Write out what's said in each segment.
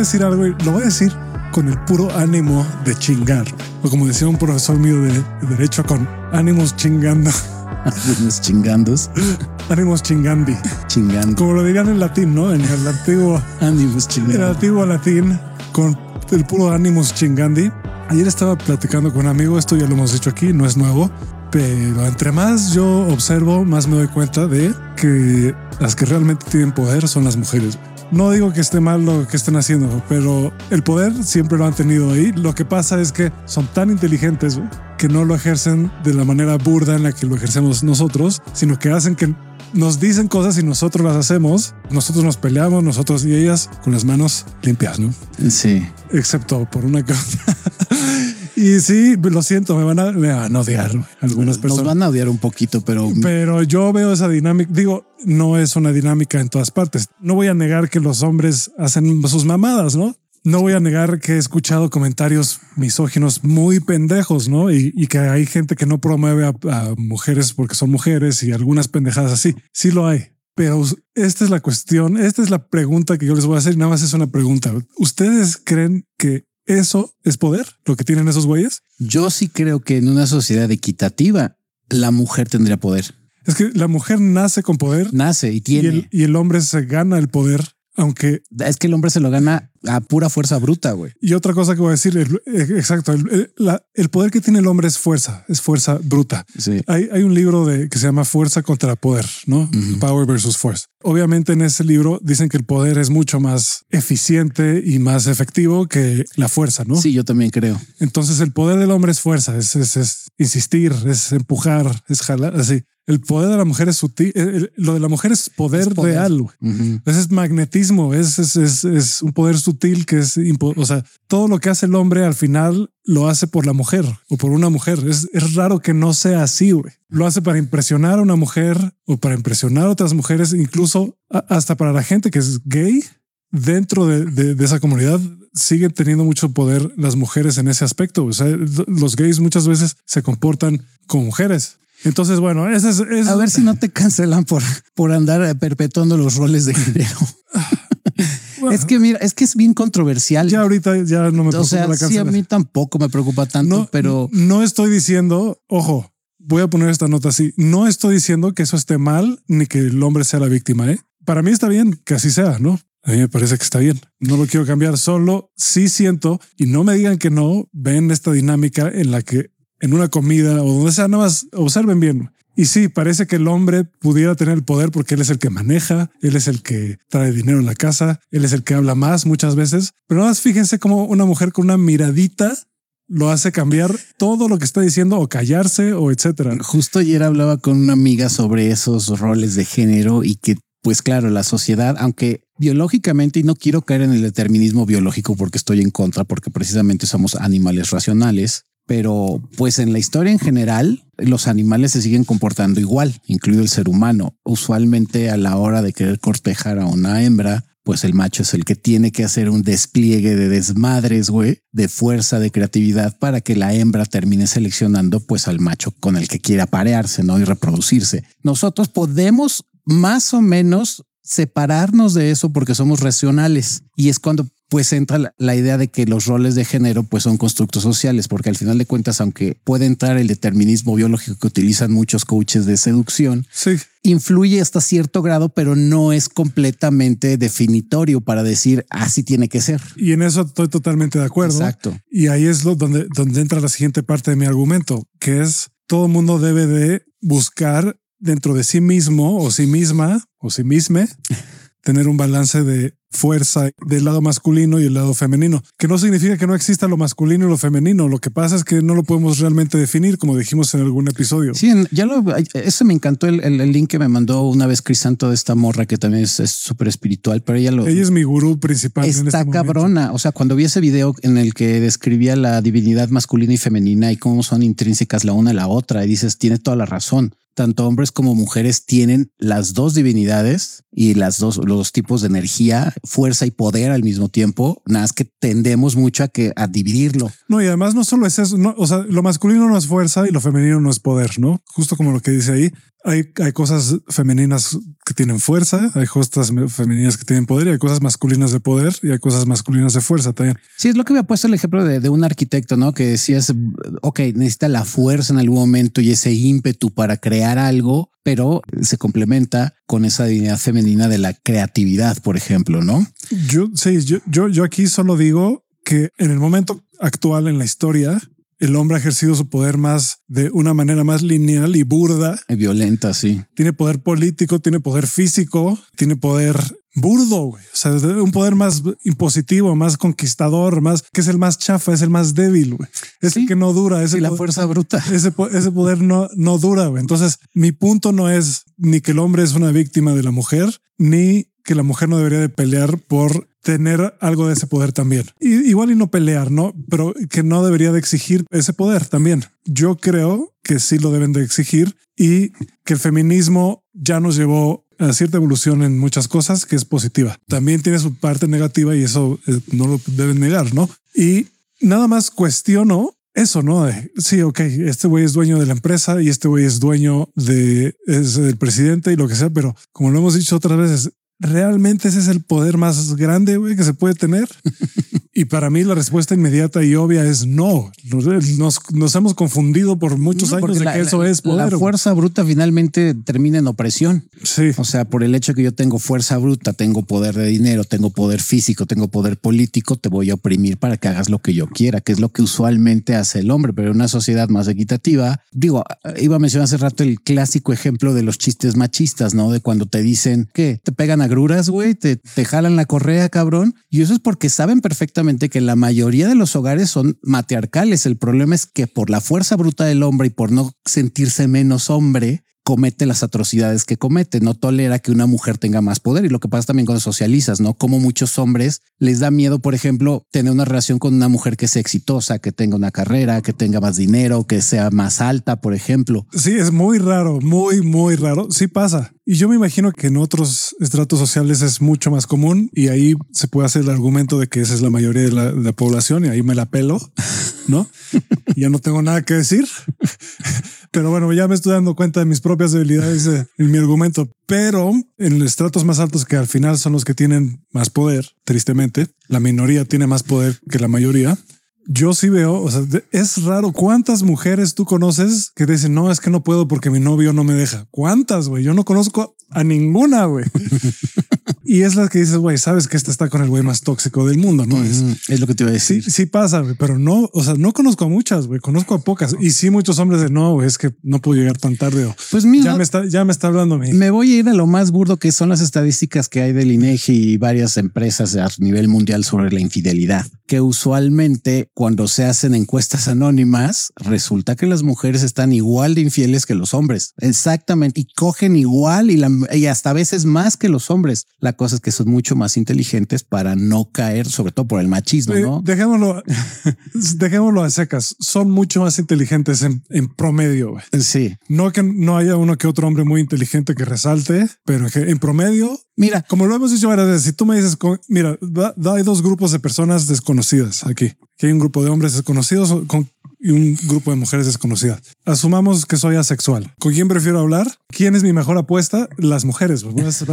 decir algo y lo voy a decir con el puro ánimo de chingar. O como decía un profesor mío de, derecho, con ánimos chingando. Ánimos chingandos. ánimos chingandi. Chingando. Como lo dirían en latín, ¿no? En el antiguo. Ánimos chingando. En el antiguo latín, con el puro ánimos chingandi. Ayer estaba platicando con un amigo, esto ya lo hemos dicho aquí, no es nuevo, pero entre más yo observo, más me doy cuenta de que las que realmente tienen poder son las mujeres. No digo que esté mal lo que estén haciendo, pero el poder siempre lo han tenido ahí. Lo que pasa es que son tan inteligentes que no lo ejercen de la manera burda en la que lo ejercemos nosotros, sino que hacen que nos dicen cosas y nosotros las hacemos. Nosotros nos peleamos, nosotros y ellas con las manos limpias, ¿no? Sí. Excepto por una cosa. Y sí, lo siento, me van a, me van a odiar algunas personas. Nos van a odiar un poquito, pero... Pero yo veo esa dinámica, digo, no es una dinámica en todas partes. No voy a negar que los hombres hacen sus mamadas, ¿no? No voy a negar que he escuchado comentarios misóginos muy pendejos, ¿no? Y, que hay gente que no promueve a, a mujeres porque son mujeres y algunas pendejadas así. Sí lo hay. Pero esta es la cuestión, esta es la pregunta que yo les voy a hacer y nada más es una pregunta. ¿Ustedes creen que ¿Eso es poder? ¿Lo que tienen esos güeyes? Yo sí creo que en una sociedad equitativa la mujer tendría poder. Es que la mujer nace con poder. Nace y tiene. y el hombre se gana el poder aunque es que el hombre se lo gana a pura fuerza bruta, güey. Y otra cosa que voy a decir, eh, exacto, el, poder que tiene el hombre es fuerza, es fuerza bruta. Sí. Hay, hay un libro de, que se llama Fuerza contra Poder, ¿no? Power versus Force. Obviamente en ese libro dicen que el poder es mucho más eficiente y más efectivo que la fuerza, ¿no? Sí, yo también creo. Entonces el poder del hombre es fuerza, es, es insistir, es empujar, es jalar, así. El poder de la mujer es sutil. lo de la mujer es poder, real. Es magnetismo. Es, es, un poder sutil que es, o sea, todo lo que hace el hombre al final lo hace por la mujer o por una mujer. Es, raro que no sea así. Lo hace para impresionar a una mujer o para impresionar a otras mujeres, incluso hasta para la gente que es gay dentro de, de esa comunidad siguen teniendo mucho poder las mujeres en ese aspecto. O sea, los gays muchas veces se comportan como mujeres. Entonces, bueno, ese es, A ver si no te cancelan por, por andar perpetuando los roles de género. es que mira, es que es bien controversial. Ya ahorita ya no me preocupa. O sea, la sí, a mí tampoco me preocupa tanto, pero no estoy diciendo, ojo, voy a poner esta nota así. No estoy diciendo que eso esté mal ni que el hombre sea la víctima. ¿eh? Para mí está bien que así sea, no? A mí me parece que está bien. No lo quiero cambiar. Solo sí siento y no me digan que no ven esta dinámica en la que en una comida o donde sea, nada más observen bien. Y sí, parece que el hombre pudiera tener el poder porque él es el que maneja, él es el que trae dinero en la casa, él es el que habla más muchas veces. Pero nada más fíjense cómo una mujer con una miradita lo hace cambiar todo lo que está diciendo o callarse o etcétera. Justo ayer hablaba con una amiga sobre esos roles de género y que, pues claro, la sociedad, aunque biológicamente, y no quiero caer en el determinismo biológico porque estoy en contra, porque precisamente somos animales racionales, pero pues en la historia en general los animales se siguen comportando igual, incluido el ser humano. Usualmente a la hora de querer cortejar a una hembra, pues el macho es el que tiene que hacer un despliegue de desmadres, güey, de fuerza, de creatividad para que la hembra termine seleccionando pues al macho con el que quiera parearse, ¿no? Y reproducirse. Nosotros podemos más o menos separarnos de eso porque somos racionales y es cuando pues entra la, idea de que los roles de género pues son constructos sociales, porque al final de cuentas, aunque puede entrar el determinismo biológico que utilizan muchos coaches de seducción, sí. influye hasta cierto grado, pero no es completamente definitorio para decir así tiene que ser. Y en eso estoy totalmente de acuerdo. Exacto. Y ahí es lo donde, donde entra la siguiente parte de mi argumento, que es todo mundo debe de buscar dentro de sí mismo o sí misma o sí misma tener un balance de fuerza del lado masculino y el lado femenino, que no significa que no exista lo masculino y lo femenino. Lo que pasa es que no lo podemos realmente definir, como dijimos en algún episodio. Sí, ya lo, eso me encantó el, el, link que me mandó una vez Crisanto de esta morra que también es súper espiritual, pero ella lo. Ella es mi gurú principal. Está este cabrona. O sea, cuando vi ese video en el que describía la divinidad masculina y femenina y cómo son intrínsecas la una a la otra, y dices, tiene toda la razón tanto hombres como mujeres tienen las dos divinidades y las dos, los tipos de energía, fuerza y poder al mismo tiempo. Nada más que tendemos mucho a que a dividirlo. No, y además no solo es eso, no, o sea, lo masculino no es fuerza y lo femenino no es poder, ¿no? Justo como lo que dice ahí, hay, hay cosas femeninas que tienen fuerza, hay cosas femeninas que tienen poder y hay cosas masculinas de poder y hay cosas masculinas de fuerza también. Sí, es lo que me ha puesto el ejemplo de, de un arquitecto, ¿no? Que decías, ok, necesita la fuerza en algún momento y ese ímpetu para crear algo, pero se complementa con esa dignidad femenina de la creatividad, por ejemplo, ¿no? Yo sí, yo, yo, yo aquí solo digo que en el momento actual en la historia, el hombre ha ejercido su poder más de una manera más lineal y burda. Y violenta, sí. Tiene poder político, tiene poder físico, tiene poder burdo, güey. O sea, un poder más impositivo, más conquistador, más que es el más chafa, es el más débil, güey. Es el que no dura. Es la fuerza bruta. Ese, ese poder no, no dura, güey. Entonces, mi punto no es ni que el hombre es una víctima de la mujer, ni que la mujer no debería de pelear por tener algo de ese poder también. Igual y no pelear, ¿no? Pero que no debería de exigir ese poder también. Yo creo que sí lo deben de exigir y que el feminismo ya nos llevó a cierta evolución en muchas cosas que es positiva. También tiene su parte negativa y eso eh, no lo deben negar, ¿no? Y nada más cuestiono eso, ¿no? sí, ok, este güey es dueño de la empresa y este güey es dueño de, es del presidente y lo que sea, pero como lo hemos dicho otras veces, realmente ese es el poder más grande que se puede tener. y para mí la respuesta inmediata y obvia es no. Nos, hemos confundido por muchos años de que eso es poder. La fuerza bruta finalmente termina en opresión. Sí. O sea, por el hecho que yo tengo fuerza bruta, tengo poder de dinero, tengo poder físico, tengo poder político, te voy a oprimir para que hagas lo que yo quiera, que es lo que usualmente hace el hombre, pero en una sociedad más equitativa, digo, iba a mencionar hace rato el clásico ejemplo de los chistes machistas, ¿no? De cuando te dicen que te pegan agruras, güey, te, te jalan la correa, cabrón. Y eso es porque saben perfectamente que la mayoría de los hogares son matriarcales. El problema es que por la fuerza bruta del hombre y por no sentirse menos hombre, comete las atrocidades que comete, no tolera que una mujer tenga más poder. Y lo que pasa también cuando socializas, ¿no? Como muchos hombres les da miedo, por ejemplo, tener una relación con una mujer que sea exitosa, que tenga una carrera, que tenga más dinero, que sea más alta, por ejemplo. Sí, es muy raro, muy, muy raro. Sí pasa. Y yo me imagino que en otros estratos sociales es mucho más común y ahí se puede hacer el argumento de que esa es la mayoría de la, de la población y ahí me la pelo, ¿no? ya no tengo nada que decir. Pero bueno, ya me estoy dando cuenta de mis propias debilidades en mi argumento. Pero en los estratos más altos, que al final son los que tienen más poder, tristemente, la minoría tiene más poder que la mayoría. Yo sí veo, o sea, es raro cuántas mujeres tú conoces que dicen, no, es que no puedo porque mi novio no me deja. ¿Cuántas, güey? Yo no conozco a ninguna, güey. Y es la que dices, güey, sabes que esta está con el güey más tóxico del mundo, ¿no? es, lo que te iba a decir. Sí, sí pasa, güey, pero no, o sea, no conozco a muchas, güey, conozco a pocas. Y sí, muchos hombres de no, güey, es que no puedo llegar tan tarde. O, pues mira, ya me está, ya me está hablando. Me voy a ir a lo más burdo que son las estadísticas que hay del INEGI y varias empresas a nivel mundial sobre la infidelidad, que usualmente cuando se hacen encuestas anónimas, resulta que las mujeres están igual de infieles que los hombres. Exactamente. Y cogen igual y la y hasta a veces más que los hombres. La cosa es que son mucho más inteligentes para no caer, sobre todo por el machismo, ¿no? Dejémoslo, dejémoslo a secas. Son mucho más inteligentes en, promedio. Sí. No que no haya uno que otro hombre muy inteligente que resalte, pero en promedio, mira, como lo hemos dicho varias veces, si tú me dices, mira, hay dos grupos de personas desconocidas aquí, que hay un grupo de hombres desconocidos con y un grupo de mujeres desconocidas. Asumamos que soy asexual. ¿Con quién prefiero hablar? ¿Quién es mi mejor apuesta? Las mujeres.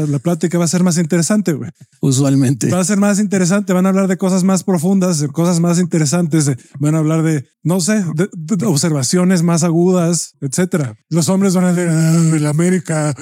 La plática va a ser más interesante. Güey. Usualmente va a ser más interesante. Van a hablar de cosas más profundas, de cosas más interesantes. Van a hablar de, no sé, de, observaciones más agudas, etcétera. Los hombres van a decir ah, la América.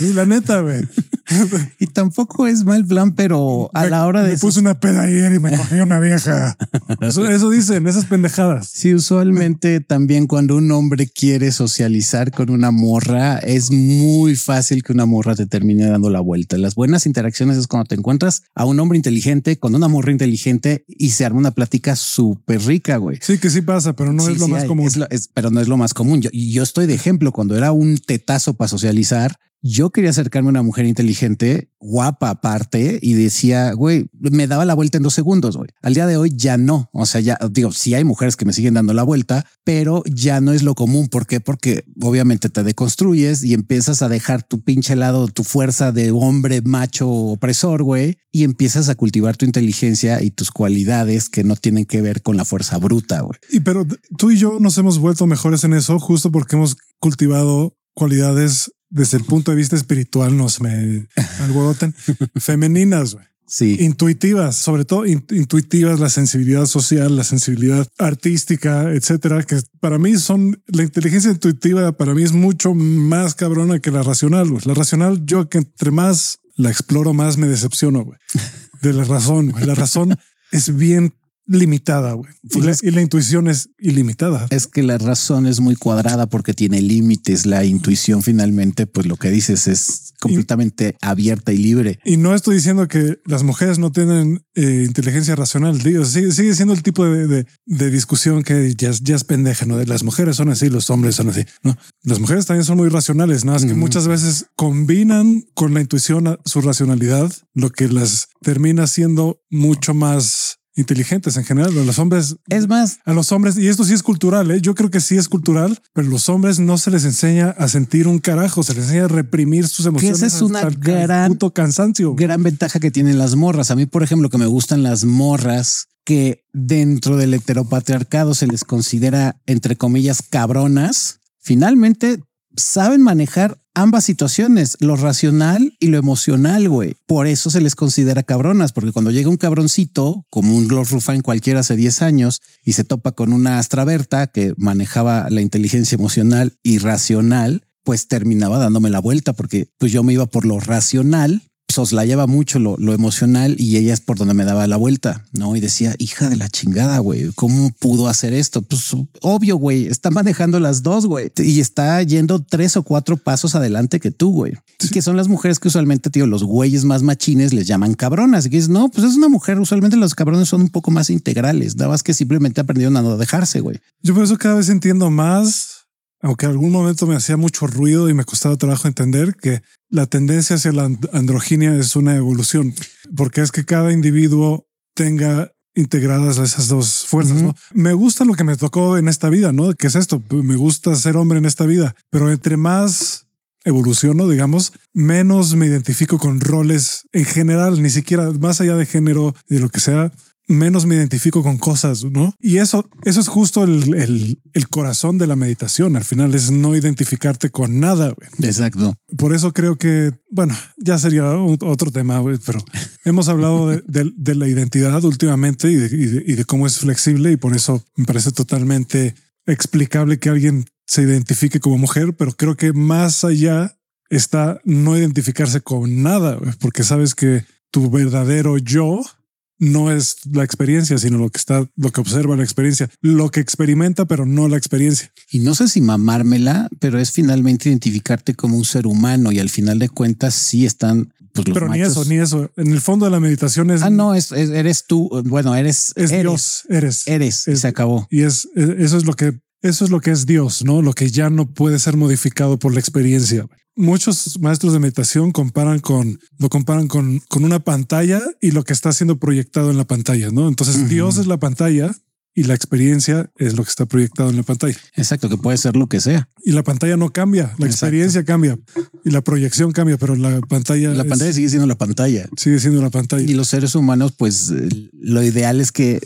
y la neta, güey. y tampoco es mal plan, pero a la hora de. Me puse una peda ayer y me cogí una vieja. Eso, eso dicen, esas pendejadas. Sí, usualmente también cuando un hombre quiere socializar con una morra, es muy fácil que una morra te termine dando la vuelta. Las buenas interacciones es cuando te encuentras a un hombre inteligente con una morra inteligente y se arma una plática súper rica, güey. Sí, que sí pasa, pero no es lo más común. pero no es lo más común. Yo, yo estoy de ejemplo cuando era un tetazo para socializar yo quería acercarme a una mujer inteligente, guapa aparte, y decía, güey, me daba la vuelta en dos segundos, güey. Al día de hoy ya no. O sea, ya digo, sí hay mujeres que me siguen dando la vuelta, pero ya no es lo común. ¿Por qué? Porque obviamente te deconstruyes y empiezas a dejar tu pinche lado, tu fuerza de hombre macho opresor, güey, y empiezas a cultivar tu inteligencia y tus cualidades que no tienen que ver con la fuerza bruta, güey. Y pero tú y yo nos hemos vuelto mejores en eso justo porque hemos cultivado cualidades desde el punto de vista espiritual, no se me alboroten, femeninas, güey. Sí. Intuitivas, sobre todo intuitivas, la sensibilidad social, la sensibilidad artística, etcétera, que para mí son la inteligencia intuitiva para mí es mucho más cabrona que la racional. La racional, yo que entre más la exploro, más me decepciono güey, de la razón. La razón es bien limitada, güey. Y, la, intuición es ilimitada. Es que la razón es muy cuadrada porque tiene límites. La intuición finalmente, pues lo que dices es completamente abierta y libre. Y no estoy diciendo que las mujeres no tienen eh, inteligencia racional. Digo, sigue, sigue, siendo el tipo de, discusión que ya, ya, es pendeja, ¿no? De las mujeres son así, los hombres son así. No, las mujeres también son muy racionales, nada más que muchas veces combinan con la intuición su racionalidad, lo que las termina siendo mucho más inteligentes en general. A los hombres es más a los hombres, y esto sí es cultural. ¿eh? Yo creo que sí es cultural, pero los hombres no se les enseña a sentir un carajo, se les enseña a reprimir sus emociones. esa es una gran puto cansancio, gran ventaja que tienen las morras. A mí, por ejemplo, que me gustan las morras que dentro del heteropatriarcado se les considera entre comillas cabronas. Finalmente saben manejar ambas situaciones, lo racional y lo emocional, güey. Por eso se les considera cabronas, porque cuando llega un cabroncito, como un Lord Ruffin cualquiera hace 10 años, y se topa con una Astraberta que manejaba la inteligencia emocional y racional, pues terminaba dándome la vuelta, porque pues yo me iba por lo racional soslayaba mucho lo, lo, emocional y ella es por donde me daba la vuelta, ¿no? Y decía, hija de la chingada, güey, ¿cómo pudo hacer esto? Pues obvio, güey, está manejando las dos, güey, y está yendo tres o cuatro pasos adelante que tú, güey. Y que son las mujeres que usualmente, tío, los güeyes más machines les llaman cabronas. Y que dices, no, pues es una mujer, usualmente los cabrones son un poco más integrales, nada más que simplemente aprendieron a no dejarse, güey. Yo por eso cada vez entiendo más aunque en algún momento me hacía mucho ruido y me costaba trabajo entender que la tendencia hacia la androginia es una evolución, porque es que cada individuo tenga integradas esas dos fuerzas. ¿no? Me gusta lo que me tocó en esta vida, ¿no? ¿Qué es esto? Me gusta ser hombre en esta vida, pero entre más evoluciono, digamos, menos me identifico con roles en general, ni siquiera más allá de género y de lo que sea menos me identifico con cosas, ¿no? Y eso, eso es justo el, corazón de la meditación. Al final es no identificarte con nada. Exacto. Por eso creo que, bueno, ya sería otro tema, pero hemos hablado de, la identidad últimamente y de, cómo es flexible y por eso me parece totalmente explicable que alguien se identifique como mujer, pero creo que más allá está no identificarse con nada, porque sabes que tu verdadero yo no es la experiencia, sino lo que está, lo que observa la experiencia, lo que experimenta, pero no la experiencia. Y no sé si mamármela, pero es finalmente identificarte como un ser humano y al final de cuentas sí están pues, Pero ni eso, ni eso. En el fondo de la meditación es. Ah, no, es, eres tú. Bueno, eres. Es Dios. Eres. Eres. y se acabó. Y es, eso es lo que, eso es lo que es Dios, no lo que ya no puede ser modificado por la experiencia. Muchos maestros de meditación comparan con, lo comparan con, con una pantalla y lo que está siendo proyectado en la pantalla, ¿no? Entonces Dios es la pantalla y la experiencia es lo que está proyectado en la pantalla. Exacto, que puede ser lo que sea. Y la pantalla no cambia, la experiencia cambia y la proyección cambia, pero la pantalla... La pantalla sigue siendo la pantalla. Sigue siendo la pantalla. Y los seres humanos, pues lo ideal es que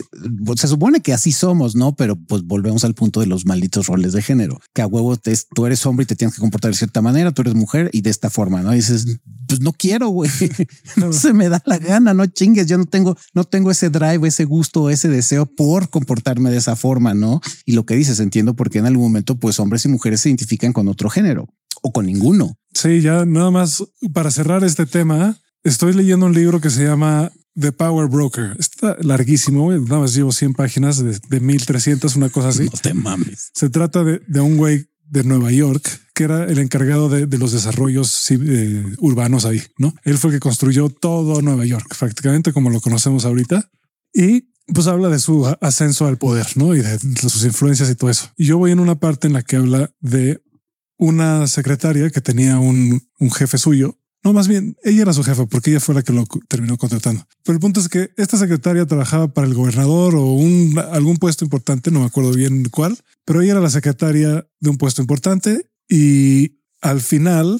se supone que así somos, ¿no? Pero pues volvemos al punto de los malditos roles de género, que a huevo te, tú eres hombre y te tienes que comportar de cierta manera, tú eres mujer y de esta forma, ¿no? dices, pues no quiero, güey, no se me da la gana, no chingues, yo no tengo, no tengo ese drive, ese gusto, ese deseo por comportarme de esa forma, ¿no? Y lo que dices, entiendo por qué en algún momento, pues hombres y mujeres se identifican con otro género o con ninguno. Sí, ya nada más para cerrar este tema, estoy leyendo un libro que se llama The Power Broker. Está larguísimo, nada más llevo 100 páginas de, de 1300, una cosa así. No te mames. Se trata de, de un güey de Nueva York, que era el encargado de, de los desarrollos eh, urbanos ahí, ¿no? Él fue el que construyó todo Nueva York, prácticamente como lo conocemos ahorita. Y pues habla de su ascenso al poder, ¿no? Y de, sus influencias y todo eso. Yo voy en una parte en la que habla de una secretaria que tenía un, jefe suyo. No, más bien, ella era su jefa porque ella fue la que lo terminó contratando. Pero el punto es que esta secretaria trabajaba para el gobernador o un, algún puesto importante, no me acuerdo bien cuál, pero ella era la secretaria de un puesto importante y al final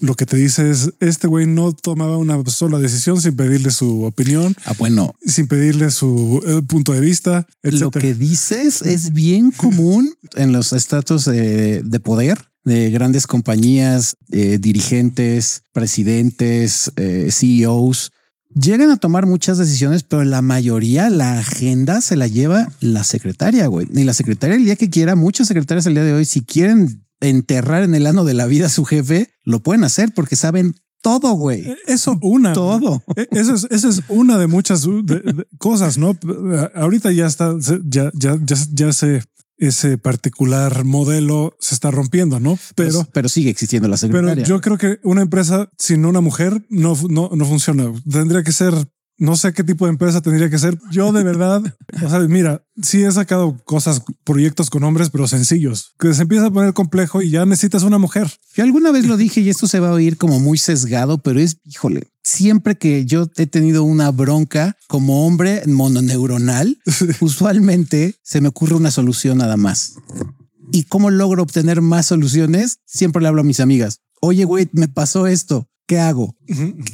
lo que te dice es este güey no tomaba una sola decisión sin pedirle su opinión. Ah, bueno, sin pedirle su eh, punto de vista. Lo que dices es bien común en los estatus de, poder de grandes compañías, eh, dirigentes, presidentes, eh, CEOs, llegan a tomar muchas decisiones, pero la mayoría, la agenda se la lleva la secretaria, güey. Ni la secretaria el día que quiera, muchas secretarias el día de hoy, si quieren enterrar en el ano de la vida a su jefe, lo pueden hacer porque saben todo, güey. E, eso una. Todo. E, eso es, eso es una de muchas cosas, ¿no? Ahorita ya está, ya, ya, ya, ya se ese particular modelo se está rompiendo, ¿no? Pero, pero sigue existiendo la secretaria. Pero yo creo que una empresa sin una mujer no, no, no funciona. Tendría que ser no sé qué tipo de empresa tendría que ser. Yo de verdad, o sea, mira, sí he sacado cosas, proyectos con hombres, pero sencillos, que se empieza a poner complejo y ya necesitas una mujer. Yo alguna vez lo dije y esto se va a oír como muy sesgado, pero es, híjole, siempre que yo he tenido una bronca como hombre mononeuronal, usualmente se me ocurre una solución nada más. ¿Y cómo logro obtener más soluciones? Siempre le hablo a mis amigas. Oye, güey, me pasó esto. ¿Qué hago?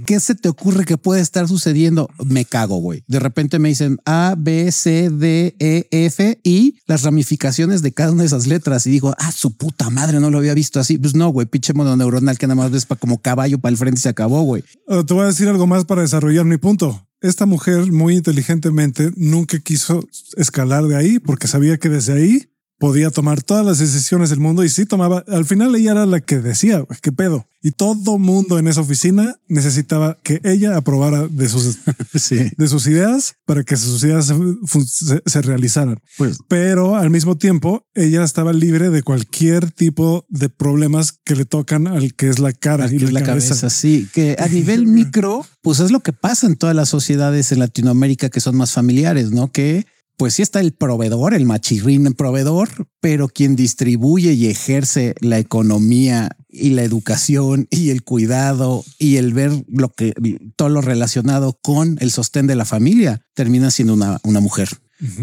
¿Qué se te ocurre que puede estar sucediendo? Me cago, güey. De repente me dicen A, B, C, D, E, F y las ramificaciones de cada una de esas letras. Y digo, ah, su puta madre, no lo había visto así. Pues no, güey, pinche modo neuronal que nada más ves para como caballo para el frente y se acabó, güey. Ah, te voy a decir algo más para desarrollar mi punto. Esta mujer muy inteligentemente nunca quiso escalar de ahí porque sabía que desde ahí podía tomar todas las decisiones del mundo y sí tomaba. Al final ella era la que decía qué pedo. Y todo mundo en esa oficina necesitaba que ella aprobara de sus, de sus ideas para que sus ideas se, realizaran. Pues, Pero al mismo tiempo, ella estaba libre de cualquier tipo de problemas que le tocan al que es la cara y la, cabeza. Sí, que a nivel micro, pues es lo que pasa en todas las sociedades en Latinoamérica que son más familiares, ¿no? Que pues sí está el proveedor, el machirrín proveedor, pero quien distribuye y ejerce la economía y la educación y el cuidado y el ver lo que todo lo relacionado con el sostén de la familia termina siendo una, una mujer.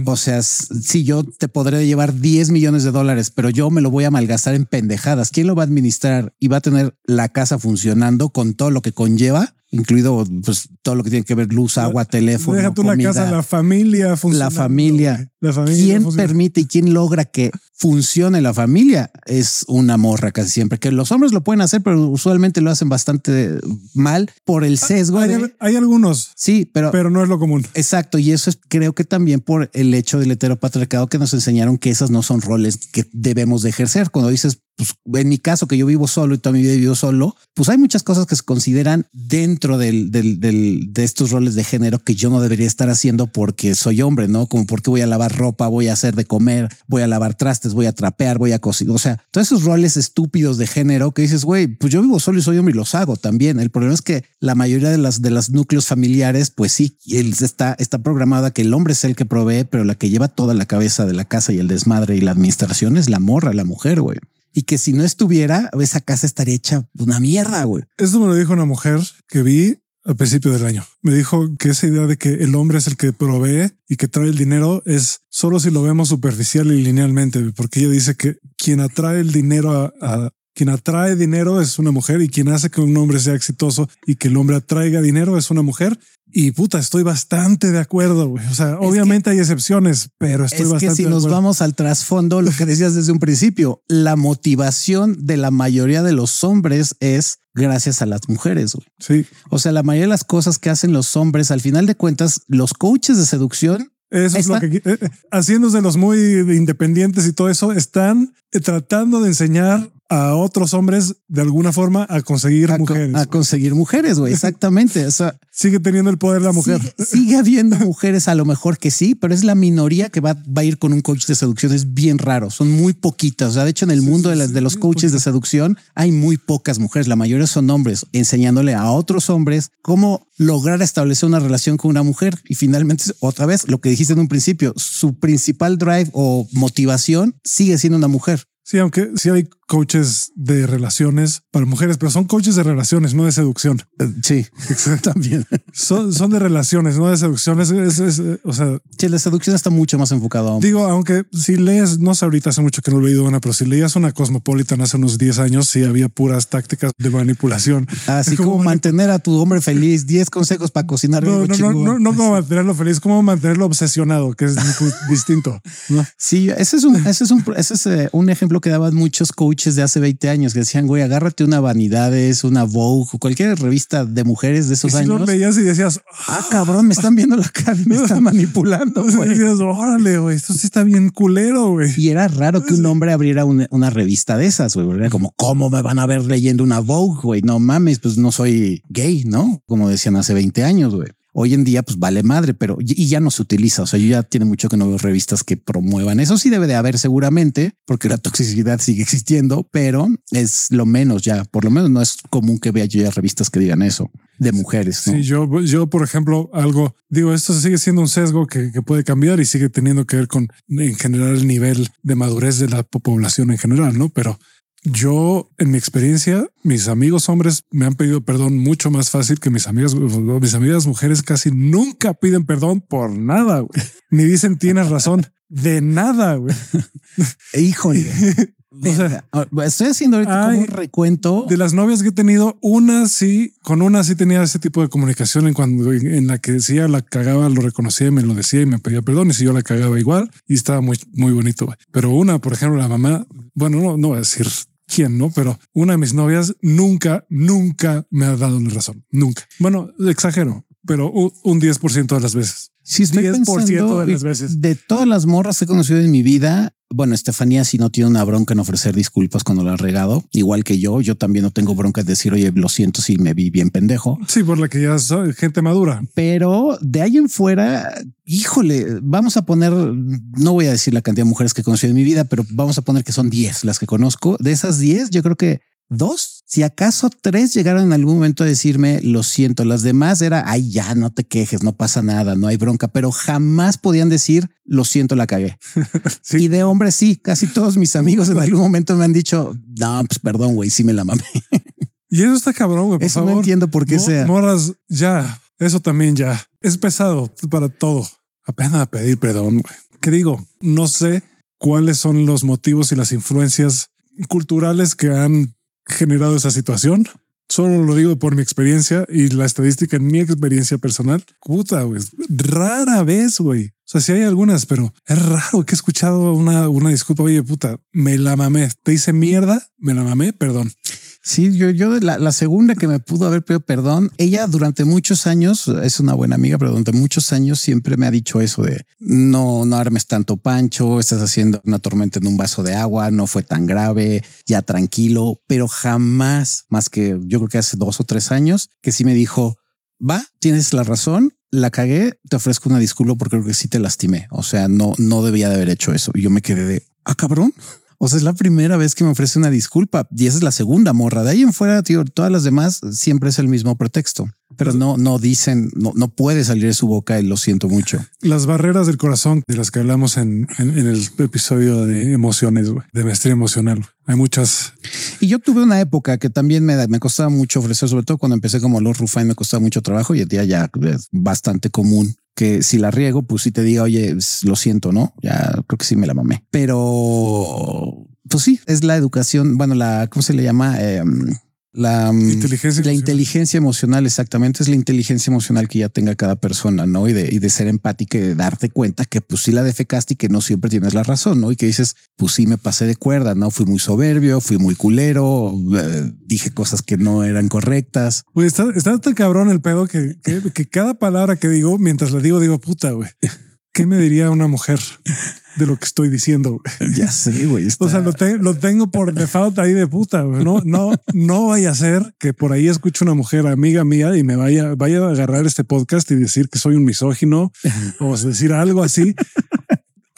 O sea, si yo te podré llevar 10 millones de dólares, pero yo me lo voy a malgastar en pendejadas, ¿quién lo va a administrar y va a tener la casa funcionando con todo lo que conlleva? Incluido pues todo lo que tiene que ver luz, agua, teléfono. Deja tú la casa, la familia La familia. La familia ¿Quién permite y quién logra que funcione la familia? Es una morra casi siempre. Que los hombres lo pueden hacer, pero usualmente lo hacen bastante mal por el ah, sesgo. Hay, hay algunos. Sí, pero, pero no es lo común. Exacto. Y eso es creo que también por el hecho del heteropatriarcado que nos enseñaron que esas no son roles que debemos de ejercer. Cuando dices, pues en mi caso que yo vivo solo y toda mi vida vivo solo, pues hay muchas cosas que se consideran dentro del, de estos roles de género que yo no debería estar haciendo porque soy hombre, ¿no? Como porque voy a lavar ropa, voy a hacer de comer, voy a lavar trastes, voy a trapear, voy a cocinar. O sea, todos esos roles estúpidos de género que dices, güey, pues yo vivo solo y soy hombre y los hago también. El problema es que la mayoría de las de los núcleos familiares, pues sí, está, está programada que el hombre es el que provee, pero la que lleva toda la cabeza de la casa y el desmadre y la administración es la morra, la mujer, güey y que si no estuviera, esa casa estaría hecha una mierda, güey. Esto me lo dijo una mujer que vi al principio del año. Me dijo que esa idea de que el hombre es el que provee y que trae el dinero es solo si lo vemos superficial y linealmente, porque ella dice que quien atrae el dinero a, quien atrae dinero es una mujer y quien hace que un hombre sea exitoso y que el hombre atraiga dinero es una mujer. Y puta, estoy bastante de acuerdo. O sea, obviamente hay excepciones, pero estoy es bastante. Que si nos vamos al trasfondo, lo que decías desde un principio, la motivación de la mayoría de los hombres es gracias a las mujeres. Sí. O sea, la mayoría de las cosas que hacen los hombres, al final de cuentas, los coaches de seducción eso es lo que eh, eh, haciéndose los muy independientes y todo eso están eh, tratando de enseñar a otros hombres de alguna forma a conseguir mujeres. a conseguir mujeres, güey. Exactamente. O sea, sigue teniendo el poder la mujer. Sigue, habiendo mujeres, a lo mejor que sí, pero es la minoría que va, va, a ir con un coach de seducción. Es bien raro. Son muy poquitas. O sea, de hecho, en el mundo de, las, de los coaches de seducción hay muy pocas mujeres. La mayoría son hombres enseñándole a otros hombres cómo lograr establecer una relación con una mujer. Y finalmente, otra vez, lo que dijiste en un principio, su principal drive o motivación sigue siendo una mujer. Sí, aunque sí hay coaches de relaciones para mujeres, pero son coaches de relaciones, no de seducción. Sí, también. Son, son de relaciones, no de seducciones. o sea, sí, la seducción está mucho más enfocado. Digo, aunque si lees, no sé ahorita hace mucho que no lo he leído una, pero si leías una Cosmopolitan hace unos 10 años, sí había puras tácticas de manipulación. Así como, mantener a tu hombre feliz, 10 consejos para cocinar. No, no, no, no, no, como mantenerlo feliz, como mantenerlo obsesionado, que es distinto. Sí, ese es un, ese es un, ese es eh, un ejemplo que daban muchos coaches peluches de hace 20 años que decían, güey, agárrate una Vanidades, una Vogue, cualquier revista de mujeres de esos y si años. lo veías y decías, ah, cabrón, me están viendo la cara, me están manipulando. y güey. decías, órale, güey, esto sí está bien culero, güey. Y era raro que un hombre abriera una, una revista de esas, güey. Era como, ¿cómo me van a ver leyendo una Vogue, güey? No mames, pues no soy gay, ¿no? Como decían hace 20 años, güey. Hoy en día, pues vale madre, pero y ya no se utiliza. O sea, yo ya tiene mucho que no veo revistas que promuevan. Eso sí debe de haber seguramente, porque la toxicidad sigue existiendo, pero es lo menos ya. Por lo menos no es común que vea yo ya revistas que digan eso de mujeres. Sí, yo, yo, por ejemplo, algo, digo, esto sigue siendo un sesgo que, que puede cambiar y sigue teniendo que ver con, en general, el nivel de madurez de la po- población en general, ¿no? Pero yo, en mi experiencia, mis amigos hombres me han pedido perdón mucho más fácil que mis amigas, mis amigas mujeres casi nunca piden perdón por nada, güey. Ni dicen tienes razón. De nada, güey. Híjole. O sea, Estoy haciendo ahorita como un recuento. De las novias que he tenido, una sí, con una sí tenía ese tipo de comunicación en cuando en la que decía la cagaba, lo reconocía y me lo decía y me pedía perdón y si yo la cagaba igual y estaba muy, muy bonito. Pero una, por ejemplo, la mamá, bueno, no, no voy a decir quién, no, pero una de mis novias nunca, nunca me ha dado la razón. Nunca. Bueno, exagero, pero un, un 10% de las veces. Si estoy 10% pensando de las veces. de todas las morras que he conocido en mi vida, bueno, Estefanía sí no tiene una bronca en ofrecer disculpas cuando la ha regado, igual que yo. Yo también no tengo bronca en decir, oye, lo siento si me vi bien pendejo. Sí, por la que ya soy gente madura. Pero de ahí en fuera, híjole, vamos a poner, no voy a decir la cantidad de mujeres que he conocido en mi vida, pero vamos a poner que son 10 las que conozco. De esas 10, yo creo que dos, si acaso tres llegaron en algún momento a decirme lo siento. Las demás era ay, ya no te quejes, no pasa nada, no hay bronca, pero jamás podían decir lo siento, la cagué. Sí. Y de hombres, sí, casi todos mis amigos en algún momento me han dicho no, pues perdón, güey, sí me la mamé. Y eso está cabrón, güey. Por Eso favor. no entiendo por qué sea. Morras, ya. Eso también ya. Es pesado para todo. Apenas pedir perdón. güey. ¿Qué digo? No sé cuáles son los motivos y las influencias culturales que han generado esa situación. Solo lo digo por mi experiencia y la estadística en mi experiencia personal. Puta, güey. Rara vez, güey. O sea, sí hay algunas, pero es raro que he escuchado una, una disculpa. Oye, puta, me la mamé. Te hice mierda, me la mamé, perdón. Sí, yo, yo la, la segunda que me pudo haber pedido perdón, ella durante muchos años es una buena amiga, pero durante muchos años siempre me ha dicho eso de no, no armes tanto pancho, estás haciendo una tormenta en un vaso de agua, no fue tan grave, ya tranquilo, pero jamás más que yo creo que hace dos o tres años que sí me dijo va, tienes la razón, la cagué, te ofrezco una disculpa porque creo que sí te lastimé. O sea, no, no debía de haber hecho eso. Y yo me quedé de ah, cabrón. O sea, es la primera vez que me ofrece una disculpa y esa es la segunda morra. De ahí en fuera, tío, todas las demás siempre es el mismo pretexto, pero no, no dicen, no, no puede salir de su boca y lo siento mucho. Las barreras del corazón de las que hablamos en, en- en el episodio de emociones, güey, de maestría emocional. Hay muchas. Y yo tuve una época que también me, me costaba mucho ofrecer, sobre todo cuando empecé como Lord Rufine, me costaba mucho trabajo y el día ya es bastante común que si la riego, pues sí te diga, oye, lo siento, no? Ya creo que sí me la mamé, pero pues sí, es la educación. Bueno, la, ¿cómo se le llama? Em, la mm, Inteligencia la emocional. inteligencia emocional, exactamente. Es la inteligencia emocional que ya tenga cada persona, no? Y de, y de ser empática y de darte cuenta que pues sí la defecaste y que no siempre tienes la razón, no? Y que dices, pues sí me pasé de cuerda, no fui muy soberbio, fui muy culero, eh, dije cosas que no eran correctas. Güey, está, está tan cabrón el pedo que, que, que cada palabra que digo, mientras la digo, digo puta, güey. ¿Qué me diría una mujer de lo que estoy diciendo? Ya sé, güey. está- O sea, lo, te- lo tengo por default ahí de puta. No, no, no vaya a ser que por ahí escuche una mujer amiga mía y me vaya, vaya a agarrar este podcast y decir que soy un misógino o decir algo así.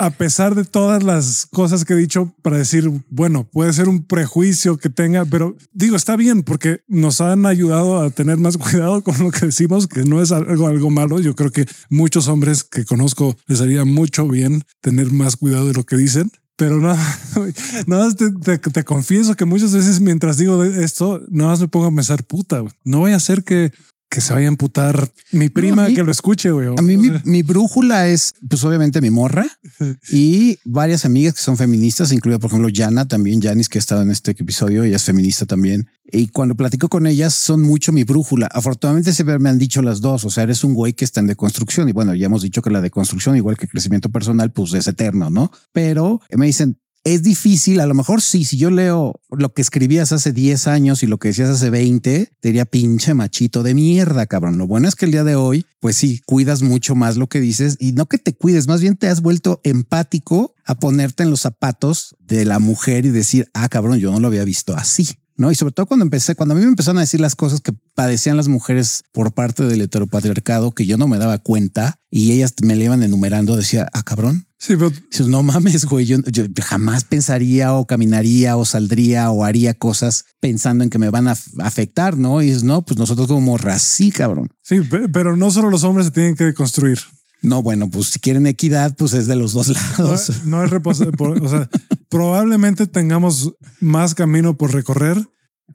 A pesar de todas las cosas que he dicho para decir, bueno, puede ser un prejuicio que tenga, pero digo, está bien porque nos han ayudado a tener más cuidado con lo que decimos, que no es algo, algo malo. Yo creo que muchos hombres que conozco les haría mucho bien tener más cuidado de lo que dicen. Pero nada, nada más te, confieso que muchas veces mientras digo esto, nada más me pongo a pensar puta. No voy a hacer que, que se vaya a amputar mi prima mí- que lo escuche. güey. A mí mi brújula es, pues obviamente mi morra y varias amigas que son feministas, incluida por ejemplo Yana, también Janis que ha estado en este episodio, ella es feminista también. Y cuando platico con ellas son mucho mi brújula. Afortunadamente siempre me han dicho las dos, o sea, eres un güey que está en deconstrucción y bueno, ya hemos dicho que la deconstrucción, igual que el crecimiento personal, pues es eterno, ¿no? Pero me dicen, es difícil, a lo mejor sí, si yo leo lo que escribías hace 10 años y lo que decías hace 20, te diría pinche machito de mierda, cabrón. Lo bueno es que el día de hoy, pues sí, cuidas mucho más lo que dices y no que te cuides, más bien te has vuelto empático a ponerte en los zapatos de la mujer y decir, ah, cabrón, yo no lo había visto así. ¿no? Y sobre todo cuando empecé, cuando a mí me empezaron a decir las cosas que padecían las mujeres por parte del heteropatriarcado, que yo no me daba cuenta y ellas me le iban enumerando, decía, ah, cabrón, Sí, pero no mames, güey. Yo, jamás pensaría o caminaría o saldría o haría cosas pensando en que me van a afectar, no? Y dices, no, pues nosotros como rací, cabrón. Sí, pero no solo los hombres se tienen que construir. No, bueno, pues si quieren equidad, pues es de los dos lados. No, es reposo. o sea, probablemente tengamos más camino por recorrer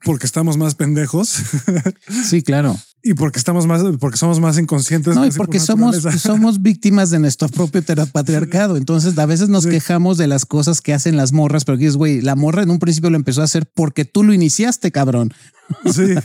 porque estamos más pendejos. Sí, claro y porque estamos más, porque somos más inconscientes. No, y porque somos, somos víctimas de nuestro propio patriarcado. Entonces, a veces nos quejamos de las cosas que hacen las morras, pero es güey, la morra en un principio lo empezó a hacer porque tú lo iniciaste, cabrón. Sí,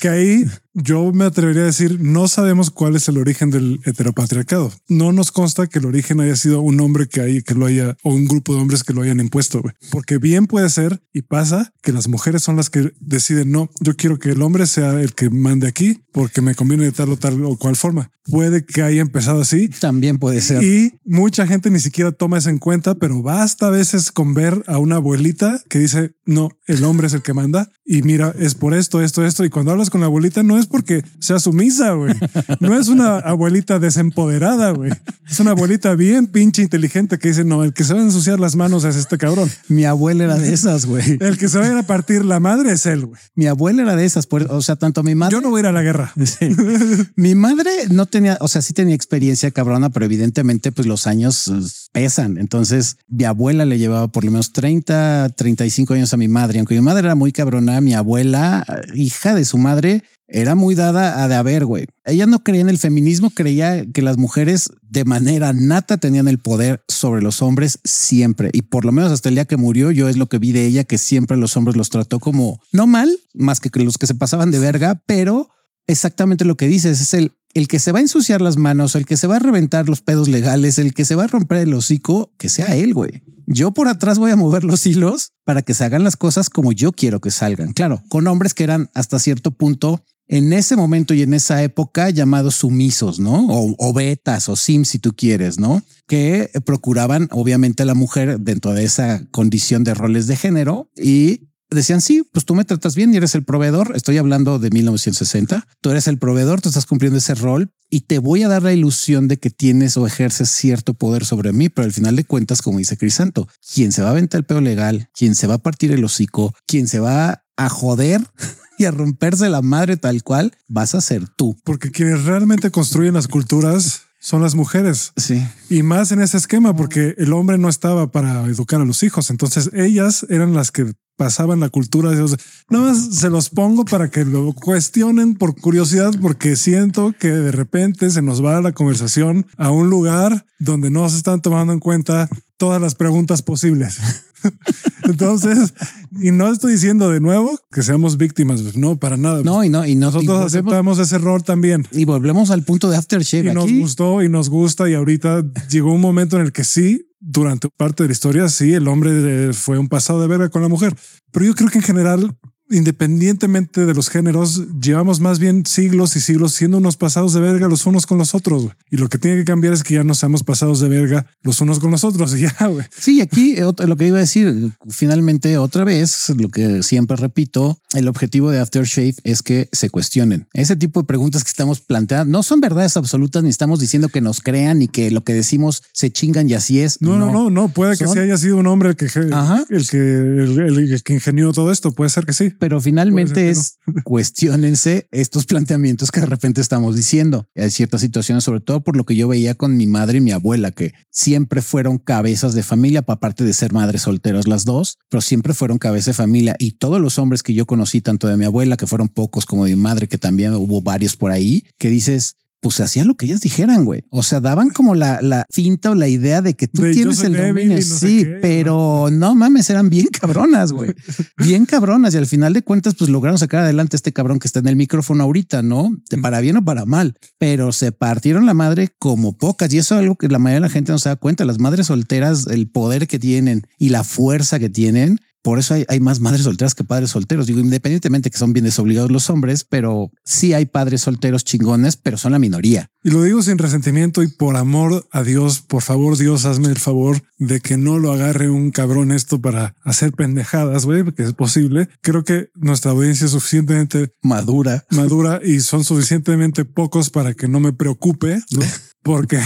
que ahí yo me atrevería a decir, no sabemos cuál es el origen del heteropatriarcado. No nos consta que el origen haya sido un hombre que, hay, que lo haya, o un grupo de hombres que lo hayan impuesto, porque bien puede ser y pasa que las mujeres son las que deciden, no, yo quiero que el hombre sea el que mande aquí porque me conviene de tal o tal o cual forma. Puede que haya empezado así. También puede ser. Y mucha gente ni siquiera toma eso en cuenta, pero basta a veces con ver a una abuelita que dice, no, el hombre es el que manda y mira, es por esto, esto, esto. Y cuando hablas con la abuelita, no es porque sea sumisa, güey. No es una abuelita desempoderada, güey. Es una abuelita bien pinche inteligente que dice, no, el que se va a ensuciar las manos es este cabrón. Mi abuela era de esas, güey. El que se va a ir a partir la madre es él, güey. Mi abuela era de esas, o sea, tanto mi madre. Yo no voy a ir a la guerra. mi madre no tenía, o sea, sí tenía experiencia cabrona, pero evidentemente, pues los años eh, pesan. Entonces, mi abuela le llevaba por lo menos 30, 35 años a mi madre. Aunque mi madre era muy cabrona, mi abuela, hija de su madre, era muy dada a de haber, güey. Ella no creía en el feminismo, creía que las mujeres de manera nata tenían el poder sobre los hombres siempre. Y por lo menos hasta el día que murió, yo es lo que vi de ella, que siempre los hombres los trató como no mal, más que los que se pasaban de verga, pero exactamente lo que dices, es el, el que se va a ensuciar las manos, el que se va a reventar los pedos legales, el que se va a romper el hocico, que sea él, güey. Yo por atrás voy a mover los hilos para que se hagan las cosas como yo quiero que salgan. Claro, con hombres que eran hasta cierto punto en ese momento y en esa época llamados sumisos, ¿no? O, betas o sims si tú quieres, ¿no? Que procuraban obviamente a la mujer dentro de esa condición de roles de género y decían, sí, pues tú me tratas bien y eres el proveedor. Estoy hablando de 1960. Tú eres el proveedor, tú estás cumpliendo ese rol y te voy a dar la ilusión de que tienes o ejerces cierto poder sobre mí. Pero al final de cuentas, como dice Crisanto, quien se va a aventar el peo legal, quien se va a partir el hocico, quien se va a joder y a romperse la madre tal cual, vas a ser tú. Porque quienes realmente construyen las culturas son las mujeres. Sí. Y más en ese esquema, porque el hombre no estaba para educar a los hijos. Entonces ellas eran las que pasaban la cultura. De, nada más se los pongo para que lo cuestionen por curiosidad, porque siento que de repente se nos va la conversación a un lugar donde no se están tomando en cuenta todas las preguntas posibles. Entonces, y no estoy diciendo de nuevo que seamos víctimas, no, para nada. No, y no, y nosotros aceptamos ese error también. Y volvemos al punto de aftershave. Y nos gustó y nos gusta y ahorita llegó un momento en el que sí durante parte de la historia, sí, el hombre fue un pasado de verga con la mujer. Pero yo creo que en general independientemente de los géneros, llevamos más bien siglos y siglos siendo unos pasados de verga los unos con los otros. Y lo que tiene que cambiar es que ya no seamos pasados de verga los unos con los otros. Y ya, güey. Sí, aquí eh, lo que iba a decir, finalmente otra vez, lo que siempre repito, el objetivo de Aftershave es que se cuestionen. Ese tipo de preguntas que estamos planteando no son verdades absolutas, ni estamos diciendo que nos crean y que lo que decimos se chingan y así es. No, no, no, no. Puede que sí haya sido un hombre el que, el que, el que ingenió todo esto. Puede ser que sí pero finalmente es cuestionense estos planteamientos que de repente estamos diciendo. Hay ciertas situaciones, sobre todo por lo que yo veía con mi madre y mi abuela, que siempre fueron cabezas de familia, aparte de ser madres solteras las dos, pero siempre fueron cabezas de familia. Y todos los hombres que yo conocí, tanto de mi abuela, que fueron pocos, como de mi madre, que también hubo varios por ahí, que dices, pues hacían lo que ellas dijeran, güey. O sea, daban como la, la finta o la idea de que tú tienes el dominio. sí, pero no mames, eran bien cabronas, güey. bien cabronas. Y al final de cuentas, pues lograron sacar adelante a este cabrón que está en el micrófono ahorita, ¿no? Para bien o para mal. Pero se partieron la madre como pocas. Y eso es algo que la mayoría de la gente no se da cuenta. Las madres solteras, el poder que tienen y la fuerza que tienen, por eso hay, más madres solteras que padres solteros. Digo, independientemente que son bien desobligados los hombres, pero sí hay padres solteros chingones, pero son la minoría. Y lo digo sin resentimiento y por amor a Dios, por favor, Dios, hazme el favor de que no lo agarre un cabrón esto para hacer pendejadas, güey, porque es posible. Creo que nuestra audiencia es suficientemente madura, madura y son suficientemente pocos para que no me preocupe, ¿no? porque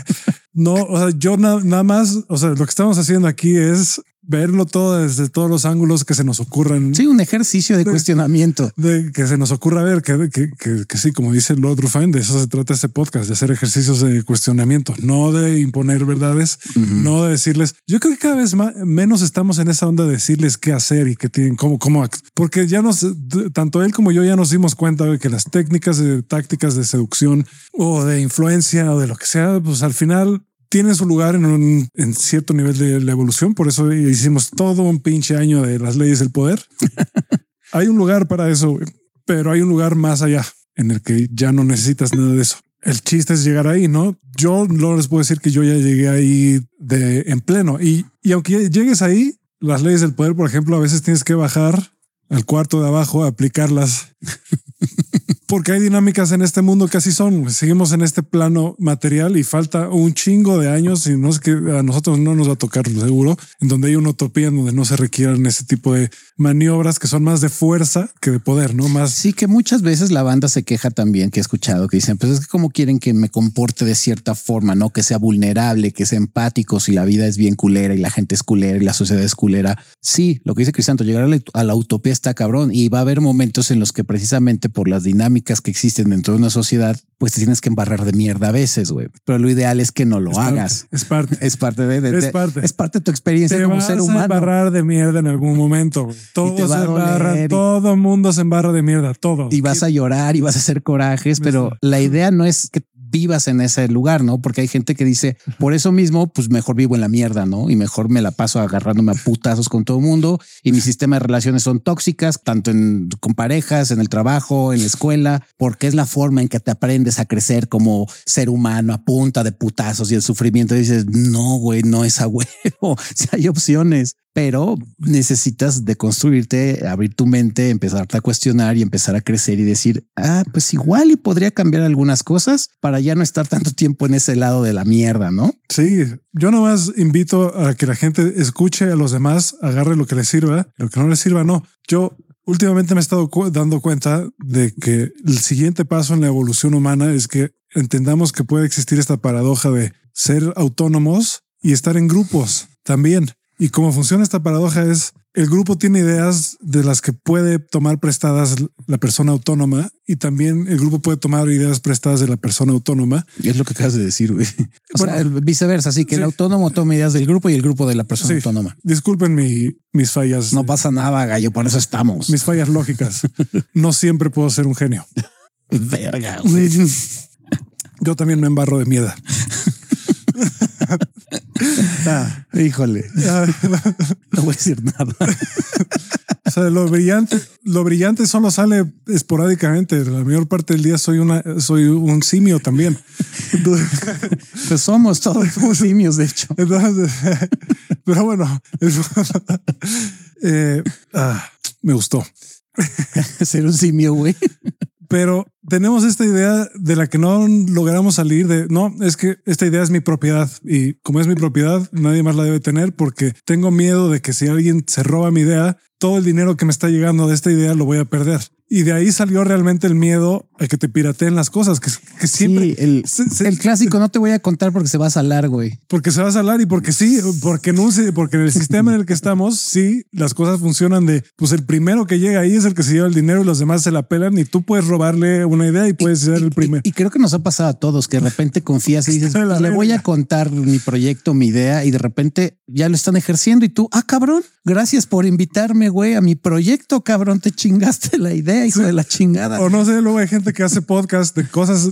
no, o sea, yo nada más, o sea, lo que estamos haciendo aquí es verlo todo desde todos los ángulos que se nos ocurran. Sí, un ejercicio de, cuestionamiento. De que se nos ocurra ver que, que, que, sí, como dice Lord Rufine, de eso se trata este podcast, de hacer ejercicios de cuestionamiento, no de imponer verdades, no de decirles. Yo creo que cada vez más, menos estamos en esa onda de decirles qué hacer y qué tienen, cómo, cómo, porque ya nos, tanto él como yo ya nos dimos cuenta de que las técnicas de tácticas de seducción o de influencia o de lo que sea, pues al final tiene su lugar en un en cierto nivel de la evolución. Por eso hicimos todo un pinche año de las leyes del poder. hay un lugar para eso, pero hay un lugar más allá en el que ya no necesitas nada de eso. El chiste es llegar ahí, ¿no? Yo no les puedo decir que yo ya llegué ahí de en pleno y, y aunque llegues ahí, las leyes del poder, por ejemplo, a veces tienes que bajar al cuarto de abajo, a aplicarlas porque hay dinámicas en este mundo que así son. Seguimos en este plano material y falta un chingo de años y no es que a nosotros no nos va a tocar seguro, en donde hay una utopía en donde no se requieran ese tipo de maniobras que son más de fuerza que de poder, no más. Sí, que muchas veces la banda se queja también que he escuchado que dicen, pues es que como quieren que me comporte de cierta forma, no que sea vulnerable, que sea empático si la vida es bien culera y la gente es culera y la sociedad es culera. Sí, lo que dice Crisanto, llegar a la, a la utopía está cabrón y va a haber momentos en los que precisamente por las dinámicas que existen dentro de una sociedad, pues te tienes que embarrar de mierda a veces, güey. Pero lo ideal es que no lo hagas. es parte. Es parte de, es parte. Es parte de tu experiencia como ser humano. A embarrar de mierda en algún momento. Todo se embarra, todo mundo se embarra de mierda, todo. Y vas a llorar y vas a hacer corajes, pero la idea no es que vivas en ese lugar, ¿no? Porque hay gente que dice, por eso mismo, pues mejor vivo en la mierda, ¿no? Y mejor me la paso agarrándome a putazos con todo el mundo y mi sistema de relaciones son tóxicas, tanto en, con parejas, en el trabajo, en la escuela, porque es la forma en que te aprendes a crecer como ser humano a punta de putazos y el sufrimiento. Y dices, no, güey, no es a huevo. Si hay opciones pero necesitas deconstruirte, abrir tu mente, empezarte a cuestionar y empezar a crecer y decir, ah, pues igual y podría cambiar algunas cosas para ya no estar tanto tiempo en ese lado de la mierda, ¿no? Sí, yo nomás invito a que la gente escuche a los demás, agarre lo que les sirva, lo que no les sirva, no. Yo últimamente me he estado dando cuenta de que el siguiente paso en la evolución humana es que entendamos que puede existir esta paradoja de ser autónomos y estar en grupos también. Y cómo funciona esta paradoja es el grupo tiene ideas de las que puede tomar prestadas la persona autónoma y también el grupo puede tomar ideas prestadas de la persona autónoma. Y es lo que acabas de decir, güey. O sea, viceversa, así que el autónomo toma ideas del grupo y el grupo de la persona autónoma. Disculpen mi, mis fallas. No pasa nada, gallo, por eso estamos. Mis fallas lógicas. no siempre puedo ser un genio. Verga. Yo también me embarro de miedo. Ah, híjole. no voy a decir nada. O sea, lo brillante, lo brillante solo sale esporádicamente. La mayor parte del día soy una, soy un simio también. Pues somos todos simios, de hecho. pero bueno, eh, ah, me gustó ser un simio, güey pero tenemos esta idea de la que no logramos salir de no, es que esta idea es mi propiedad y como es mi propiedad, nadie más la debe tener porque tengo miedo de que si alguien se roba mi idea, todo el dinero que me está llegando de esta idea lo voy a perder. Y de ahí salió realmente el miedo a que te pirateen las cosas, que, siempre... el, el, clásico, no te voy a contar porque se va a salar, güey. Porque se va a salar y porque sí, porque no sé, porque en el sistema en el que estamos, sí, las cosas funcionan de, pues el primero que llega ahí es el que se lleva el dinero y los demás se la pelan y tú puedes robarle una idea y puedes ser el primero. Y, creo que nos ha pasado a todos que de repente confías y dices, pues, le voy a contar mi proyecto, mi idea y de repente ya lo están ejerciendo y tú, ah, cabrón, gracias por invitarme güey, a mi proyecto, cabrón. Te chingaste la idea, hijo de la chingada. O no sé, luego hay gente que hace podcast de cosas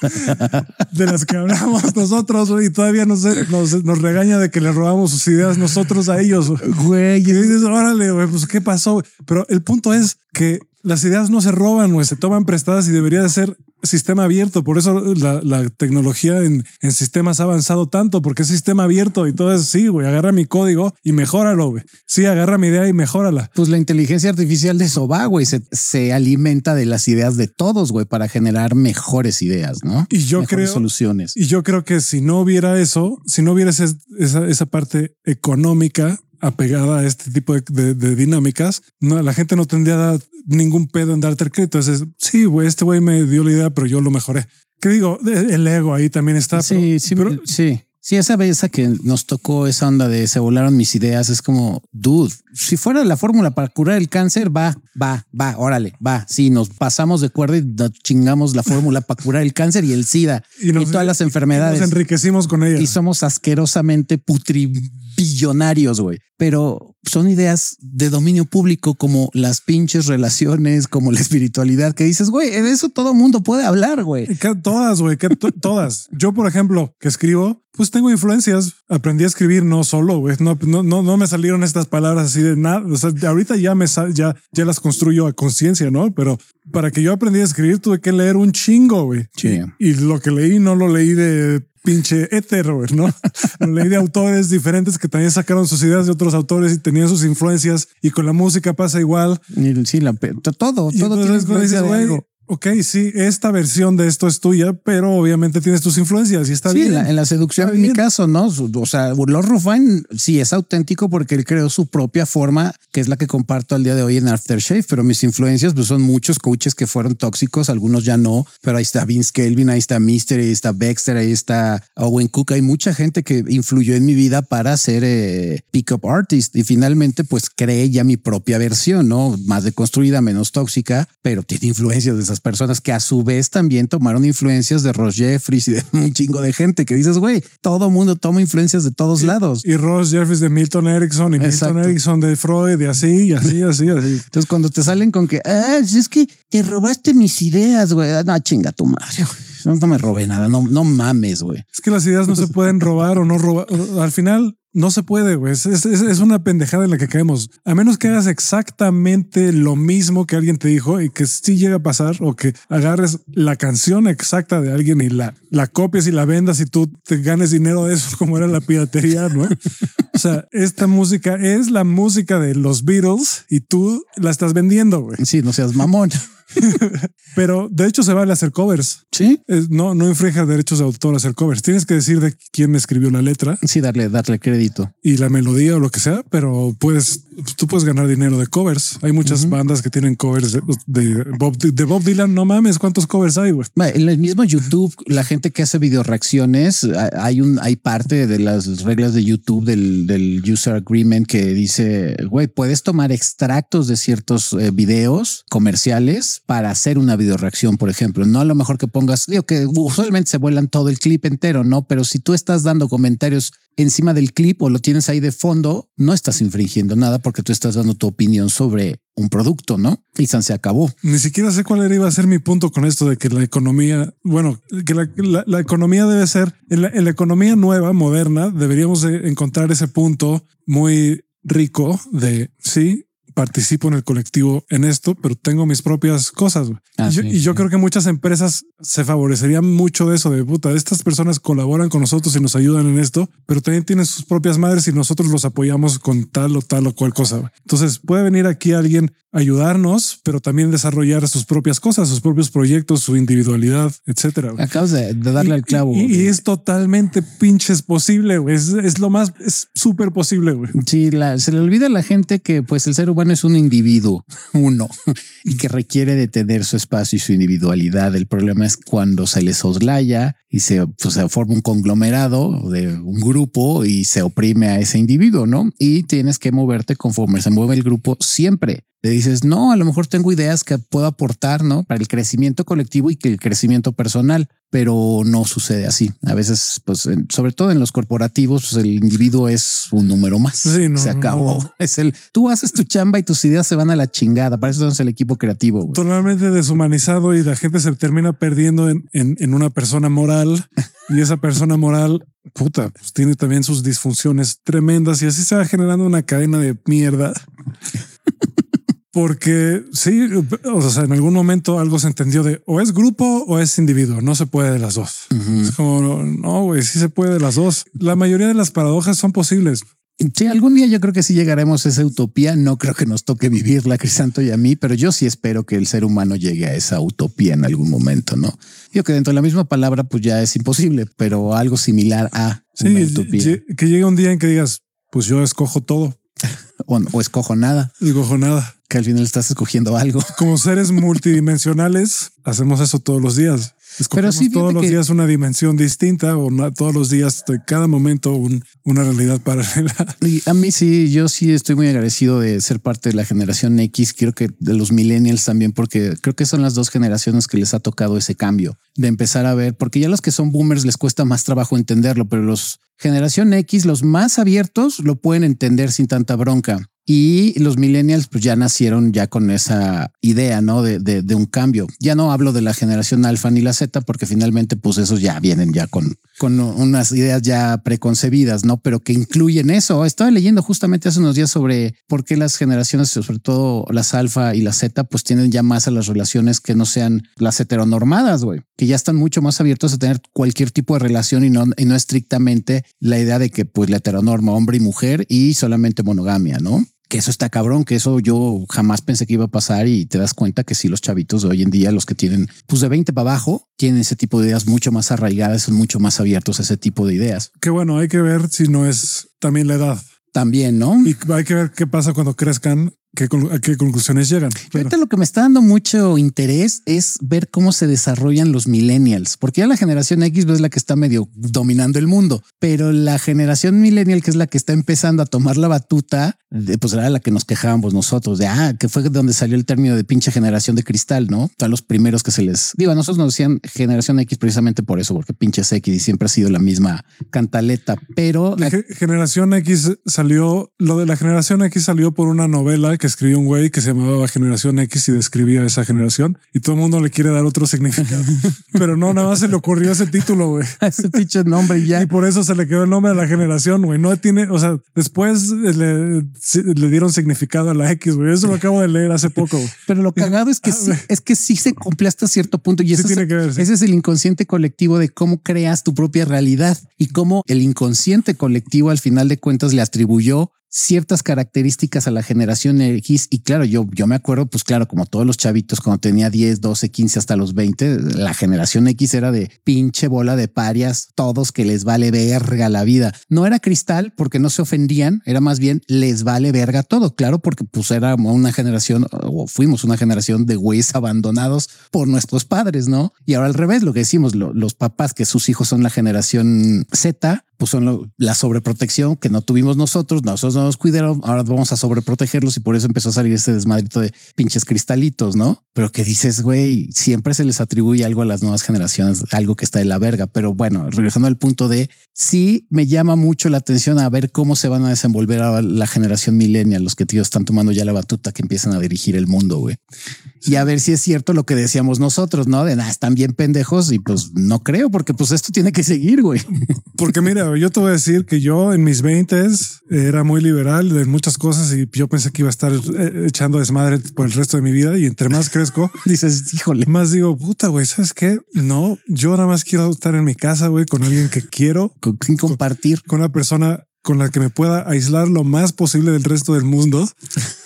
de las que hablamos nosotros y todavía nos, nos, regaña de que le robamos sus ideas nosotros a ellos. Güey, y dices, órale, güey, pues qué pasó. Pero el punto es que las ideas no se roban, güey, se toman prestadas y debería de ser sistema abierto. Por eso la, tecnología en, sistemas ha avanzado tanto, porque es sistema abierto y todo es sí, güey, agarra mi código y mejóralo, güey. Sí, agarra mi idea y mejórala. Pues la inteligencia artificial de eso va, güey, se, se, alimenta de las ideas de todos, güey, para generar mejores ideas, ¿no? Y yo creo soluciones. Y yo creo que si no hubiera eso, si no hubiera esa, esa parte económica apegada a este tipo de, dinámicas, no, la gente no tendría ningún pedo en darte el crédito. Entonces, sí, güey, este güey me dio la idea, pero yo lo mejoré. ¿Qué digo? El ego ahí también está. Sí, sí, sí. Sí, esa vez que nos tocó esa onda de se volaron mis ideas, es como, dude, si fuera la fórmula para curar el cáncer, va, va, va, órale, va. Sí, nos pasamos de acuerdo y chingamos la fórmula para curar el cáncer y el SIDA y, todas las enfermedades. nos enriquecimos con ella. Y somos asquerosamente putribillonarios, güey. Pero son ideas de dominio público como las pinches relaciones, como la espiritualidad, que dices, güey, de eso todo mundo puede hablar, güey. Todas, güey, todas. Yo, por ejemplo, que escribo, pues tengo influencias. Aprendí a escribir no solo, güey. No, no, no, me salieron estas palabras así de nada. O sea, ahorita ya me ya, ya las construyo a conciencia, ¿no? Pero para que yo aprendí a escribir tuve que leer un chingo, güey. Sí. Y, lo que leí no lo leí de pinche éter, ¿no? lo leí de autores diferentes que también sacaron sus ideas de otros autores y tenían sus influencias y con la música pasa igual. sí, la, todo, todo tiene influencia de algo ok, sí, esta versión de esto es tuya, pero obviamente tienes tus influencias y está bien. Sí, en la, seducción, en mi caso, ¿no? O sea, Lord Rufine sí es auténtico porque él creó su propia forma, que es la que comparto al día de hoy en Aftershave, pero mis influencias pues, son muchos coaches que fueron tóxicos, algunos ya no, pero ahí está Vince Kelvin, ahí está Mister, ahí está Baxter, ahí está Owen Cook, hay mucha gente que influyó en mi vida para ser eh, pick-up artist y finalmente pues creé ya mi propia versión, ¿no? Más deconstruida, menos tóxica, pero tiene influencias de esas personas que a su vez también tomaron influencias de Ross Jeffries y de un chingo de gente que dices, güey, todo mundo toma influencias de todos lados. Y Ross Jeffries de Milton Erickson y Milton Erickson de Freud y así, y así, así, así. Entonces cuando te salen con que, ah, es que te robaste mis ideas, güey, no, chinga tu madre. No, no me robé nada, no, no mames, güey. Es que las ideas no se pueden robar o no robar. Al final, no se puede, güey. Es, una pendejada en la que caemos. A menos que hagas exactamente lo mismo que alguien te dijo y que sí llega a pasar o que agarres la canción exacta de alguien y la, la copies y la vendas y tú te ganes dinero de eso como era la piratería, ¿no? o sea, esta música es la música de los Beatles y tú la estás vendiendo, güey. Sí, no seas mamón. Pero de hecho se vale hacer covers. Sí. no, no infringe derechos de autor hacer covers. Tienes que decir de quién escribió la letra. Sí, darle, darle crédito. Y la melodía o lo que sea, pero puedes, tú puedes ganar dinero de covers. Hay muchas bandas que tienen covers de, Bob, de Bob Dylan. No mames, ¿cuántos covers hay? En el mismo YouTube, la gente que hace video reacciones, hay un, hay parte de las reglas de YouTube del, del user agreement que dice, güey, puedes tomar extractos de ciertos eh, videos comerciales para hacer una video reacción, por ejemplo. No a lo mejor que pongas, digo que usualmente se vuelan todo el clip entero, ¿no? Pero si tú estás dando comentarios encima del clip o lo tienes ahí de fondo, no estás infringiendo nada porque tú estás dando tu opinión sobre un producto, ¿no? Y se acabó. Ni siquiera sé cuál iba a ser mi punto con esto de que la economía, bueno, que la, economía debe ser, en la economía nueva, moderna, deberíamos encontrar ese punto muy rico de, sí, participo en el colectivo en esto, pero tengo mis propias cosas. Ah, y, yo, creo que muchas empresas se favorecerían mucho de eso, de puta, estas personas colaboran con nosotros y nos ayudan en esto, pero también tienen sus propias madres y nosotros los apoyamos con tal o tal o cual cosa. Entonces puede venir aquí alguien ayudarnos, pero también desarrollar sus propias cosas, sus propios proyectos, su individualidad, etcétera. Acabas de, darle al clavo. Y, es totalmente pinches posible. Es, es lo más, es súper posible. Güey. Sí, se le olvida a la gente que pues el ser humano es un individuo, uno, y que requiere de tener su espacio y su individualidad. El problema es cuando se le soslaya y se, pues, se forma un conglomerado de un grupo y se oprime a ese individuo, ¿no? Y tienes que moverte conforme se mueve el grupo siempre Le dices, no, a lo mejor tengo ideas que puedo aportar, ¿no? Para el crecimiento colectivo y que el crecimiento personal, pero no sucede así. A veces, pues, sobre todo en los corporativos, pues, el individuo es un número más. se acabó. Es el, tú haces tu chamba y tus ideas se van a la chingada. Para eso es el equipo creativo. Totalmente deshumanizado y la gente se termina perdiendo en, en una persona moral y esa persona moral puta, pues tiene también sus disfunciones tremendas y así se va generando una cadena de mierda. Porque sí, o sea, en algún momento algo se entendió de o es grupo o es individuo, no se puede de las dos. Es como, no, güey, sí se puede de las dos. La mayoría de las paradojas son posibles. Sí, algún día yo creo que sí llegaremos a esa utopía. No creo que nos toque vivirla, Crisanto y a mí, pero yo sí espero que el ser humano llegue a esa utopía en algún momento, ¿no? Yo que dentro de la misma palabra, pues ya es imposible, pero algo similar a una utopía. Que llegue un día en que digas, pues yo escojo todo. o, escojo nada. Escojo nada. Que al final estás escogiendo algo. Como seres multidimensionales, hacemos eso todos los días. Pero sí, todos los días una dimensión distinta o todos los días, cada momento una realidad paralela. Y a mí sí, yo sí estoy muy agradecido de ser parte de la generación X. Creo que de los millennials también, porque creo que son las dos generaciones que les ha tocado ese cambio de empezar a ver, porque ya los que son boomers les cuesta más trabajo entenderlo, pero los generación X, los más abiertos, lo pueden entender sin tanta bronca. Y los millennials pues ya nacieron ya con esa idea, ¿no? De, de, un cambio. Ya no hablo de la generación alfa ni la Z porque finalmente pues esos ya vienen ya con, con unas ideas ya preconcebidas, ¿no? Pero que incluyen eso. Estaba leyendo justamente hace unos días sobre por qué las generaciones, sobre todo las alfa y la Z, pues tienen ya más a las relaciones que no sean las heteronormadas, güey, que ya están mucho más abiertos a tener cualquier tipo de relación y no, y no estrictamente la idea de que pues la heteronorma hombre y mujer y solamente monogamia, ¿no? Que eso está cabrón, que eso yo jamás pensé que iba a pasar y te das cuenta que sí, los chavitos de hoy en día, los que tienen pues de 20 para abajo, tienen ese tipo de ideas mucho más arraigadas, son mucho más abiertos a ese tipo de ideas. Qué bueno, hay que ver si no es también la edad. También, ¿no? Y hay que ver qué pasa cuando crezcan ¿Qué, ¿A qué conclusiones llegan? Ahorita lo que me está dando mucho interés es ver cómo se desarrollan los millennials, porque ya la generación X es la que está medio dominando el mundo, pero la generación millennial, que es la que está empezando a tomar la batuta, pues era la que nos quejábamos nosotros de, ah, que fue donde salió el término de pinche generación de cristal, ¿no? Todos los primeros que se les... Digo, a nosotros nos decían generación X precisamente por eso, porque pinches X y siempre ha sido la misma cantaleta, pero... La generación X salió, lo de la generación X salió por una novela que escribió un güey que se llamaba Generación X y describía esa generación y todo el mundo le quiere dar otro significado, pero no, nada más se le ocurrió ese título, güey. ese pinche nombre ya. Y por eso se le quedó el nombre a la generación, güey. No tiene, o sea, después le, dieron significado a la X, güey. Eso lo acabo de leer hace poco. Pero lo cagado es que sí, es que sí se cumple hasta cierto punto y eso tiene que ver, ese es el inconsciente colectivo de cómo creas tu propia realidad y cómo el inconsciente colectivo al final de cuentas le atribuyó ciertas características a la generación X. Y claro, yo, yo me acuerdo, pues claro, como todos los chavitos, cuando tenía 10, 12, 15 hasta los 20, la generación X era de pinche bola de parias, todos que les vale verga la vida. No era cristal porque no se ofendían, era más bien les vale verga todo. Claro, porque pues era una generación o fuimos una generación de güeyes abandonados por nuestros padres, ¿no? Y ahora al revés, lo que decimos, los papás que sus hijos son la generación Z, pues son la sobreprotección que no tuvimos nosotros, nosotros no nos cuidaron, ahora vamos a sobreprotegerlos y por eso empezó a salir este desmadrito de pinches cristalitos, ¿no? Pero que dices, güey, siempre se les atribuye algo a las nuevas generaciones, algo que está de la verga. Pero bueno, regresando al punto de sí me llama mucho la atención a ver cómo se van a desenvolver a la generación millennial, los que tíos están tomando ya la batuta que empiezan a dirigir el mundo, güey. Y a ver si es cierto lo que decíamos nosotros, ¿no? De nada, están bien pendejos y pues no creo, porque pues esto tiene que seguir, güey. Porque mira, yo te voy a decir que yo en mis veintes era muy liberal de muchas cosas y yo pensé que iba a estar eh, echando desmadre por el resto de mi vida y entre más crezco, dices, híjole, más digo, puta, güey, ¿sabes qué? No, yo nada más quiero estar en mi casa, güey, con alguien que quiero. Con quien compartir. Con una persona con la que me pueda aislar lo más posible del resto del mundo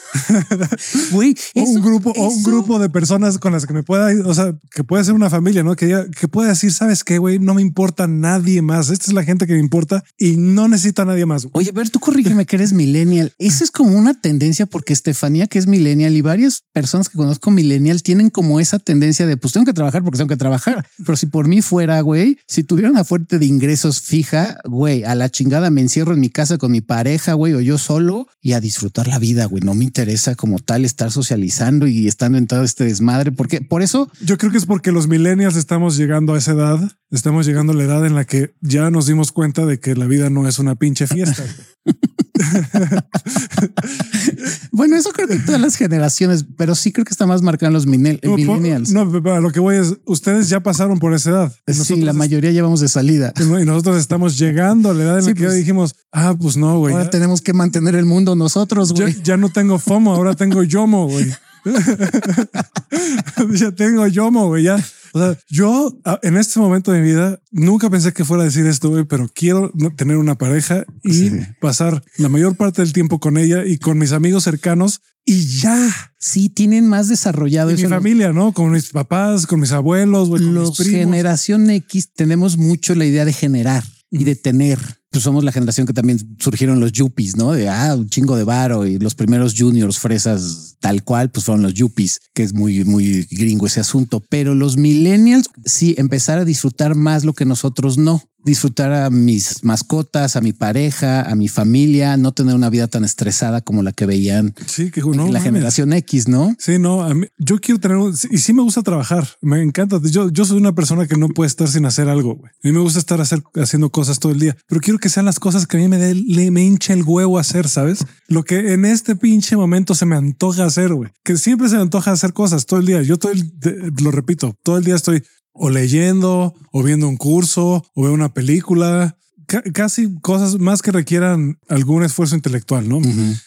un grupo o un grupo de personas con las que me pueda, o sea, que puede ser una familia, ¿no? Que, que pueda decir, ¿sabes qué, güey? No me importa nadie más. Esta es la gente que me importa y no necesita a nadie más. Oye, a ver, tú corrígeme que eres millennial. Esa es como una tendencia porque Estefanía, que es millennial y varias personas que conozco millennial tienen como esa tendencia de, pues tengo que trabajar porque tengo que trabajar. Pero si por mí fuera, güey, si tuviera una fuente de ingresos fija, güey, a la chingada me encierro en mi casa con mi pareja, güey, o yo solo y a disfrutar la vida, güey. No me interesa interesa como tal estar socializando y estando en todo este desmadre, porque por eso yo creo que es porque los millennials estamos llegando a esa edad, estamos llegando a la edad en la que ya nos dimos cuenta de que la vida no es una pinche fiesta. bueno, eso creo que todas las generaciones, pero sí creo que está más marcado en los millennials. No, lo que voy es, ustedes ya pasaron por esa edad. sí, la mayoría llevamos de salida. Y nosotros estamos llegando a la edad en la que pues, dijimos, ah, pues no, güey. Ahora tenemos que mantener el mundo nosotros, güey. Ya, ya, no tengo FOMO, ahora tengo YOMO, güey. ya tengo YOMO, güey, ya. O sea, yo en este momento de mi vida nunca pensé que fuera a decir esto, güey, pero quiero tener una pareja y pasar la mayor parte del tiempo con ella y con mis amigos cercanos y ya. Sí, tienen más desarrollado y Mi familia, ¿no? Con mis papás, con mis abuelos, güey, con Los generación X tenemos mucho la idea de generar y de tener pues somos la generación que también surgieron los yuppies, ¿no? De ah, un chingo de varo y los primeros juniors fresas tal cual, pues fueron los yuppies, que es muy, muy gringo ese asunto. Pero los millennials sí empezar a disfrutar más lo que nosotros no disfrutar a mis mascotas, a mi pareja, a mi familia, no tener una vida tan estresada como la que veían sí, que, no, la generación X, ¿no? Sí, no, a mí, yo quiero tener, y sí me gusta trabajar, me encanta. Yo, yo soy una persona que no puede estar sin hacer algo. A mí me gusta estar hacer, haciendo cosas todo el día, pero quiero que sean las cosas que a mí me, dé, me hinche el huevo hacer, ¿sabes? Lo que en este pinche momento se me antoja hacer, güey, que siempre se me antoja hacer cosas todo el día. Yo todo el, lo repito, todo el día estoy o leyendo, o viendo un curso, o veo una película, casi cosas más que requieran algún esfuerzo intelectual, ¿no?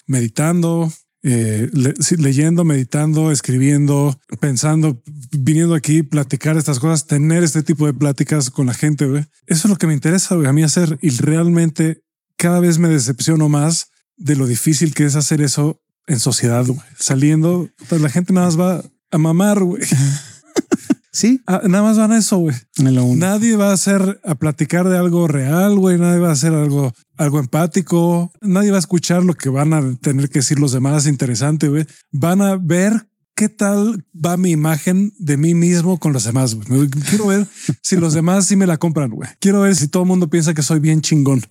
Meditando, eh, leyendo, meditando, escribiendo, pensando, viniendo aquí, platicar estas cosas, tener este tipo de pláticas con la gente. Eso es lo que me interesa a mí hacer y realmente cada vez me decepciono más de lo difícil que es hacer eso en sociedad. Saliendo, pues la gente nada más va a mamar. Güey. Sí. Ah, nada más van a eso, güey. Nadie va a hacer a platicar de algo real, güey. Nadie va a hacer algo, algo empático. Nadie va a escuchar lo que van a tener que decir los demás interesante, güey. Van a ver qué tal va mi imagen de mí mismo con los demás. Quiero ver si los demás sí me la compran, güey. Quiero ver si todo el mundo piensa que soy bien chingón.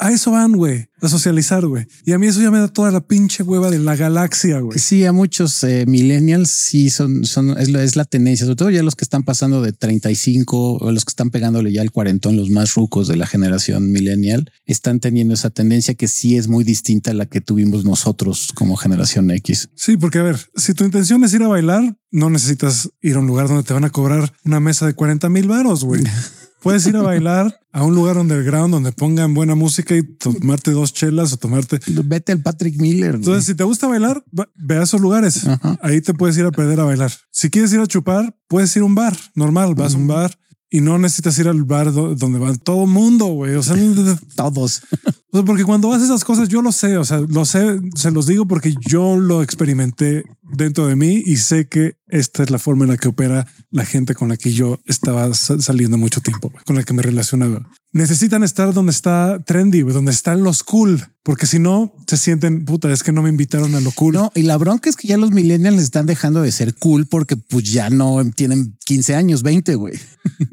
A eso van, güey, a socializar, güey. Y a mí eso ya me da toda la pinche hueva de la galaxia, güey. Sí, a muchos eh, millennials sí son, son, es, es, la tendencia, sobre todo ya los que están pasando de 35 o los que están pegándole ya el cuarentón, los más rucos de la generación millennial, están teniendo esa tendencia que sí es muy distinta a la que tuvimos nosotros como generación X. Sí, porque a ver, si tu intención es ir a bailar, no necesitas ir a un lugar donde te van a cobrar una mesa de 40 mil varos, güey. Puedes ir a bailar a un lugar underground donde pongan buena música y tomarte dos chelas o tomarte. Vete al Patrick Miller. Entonces, si te gusta bailar, ve a esos lugares. Ahí te puedes ir a perder a bailar. Si quieres ir a chupar, puedes ir a un bar normal. Vas a un bar y no necesitas ir al bar donde va todo mundo, güey. O sea, todos. O sea, porque cuando haces esas cosas, yo lo sé. O sea, lo sé, se los digo porque yo lo experimenté dentro de mí y sé que esta es la forma en la que opera la gente con la que yo estaba saliendo mucho tiempo, con la que me relacionaba. Necesitan estar donde está trendy, donde están los cool, porque si no se sienten puta, es que no me invitaron a lo cool. No, y la bronca es que ya los millennials están dejando de ser cool porque pues ya no tienen 15 años, 20, güey.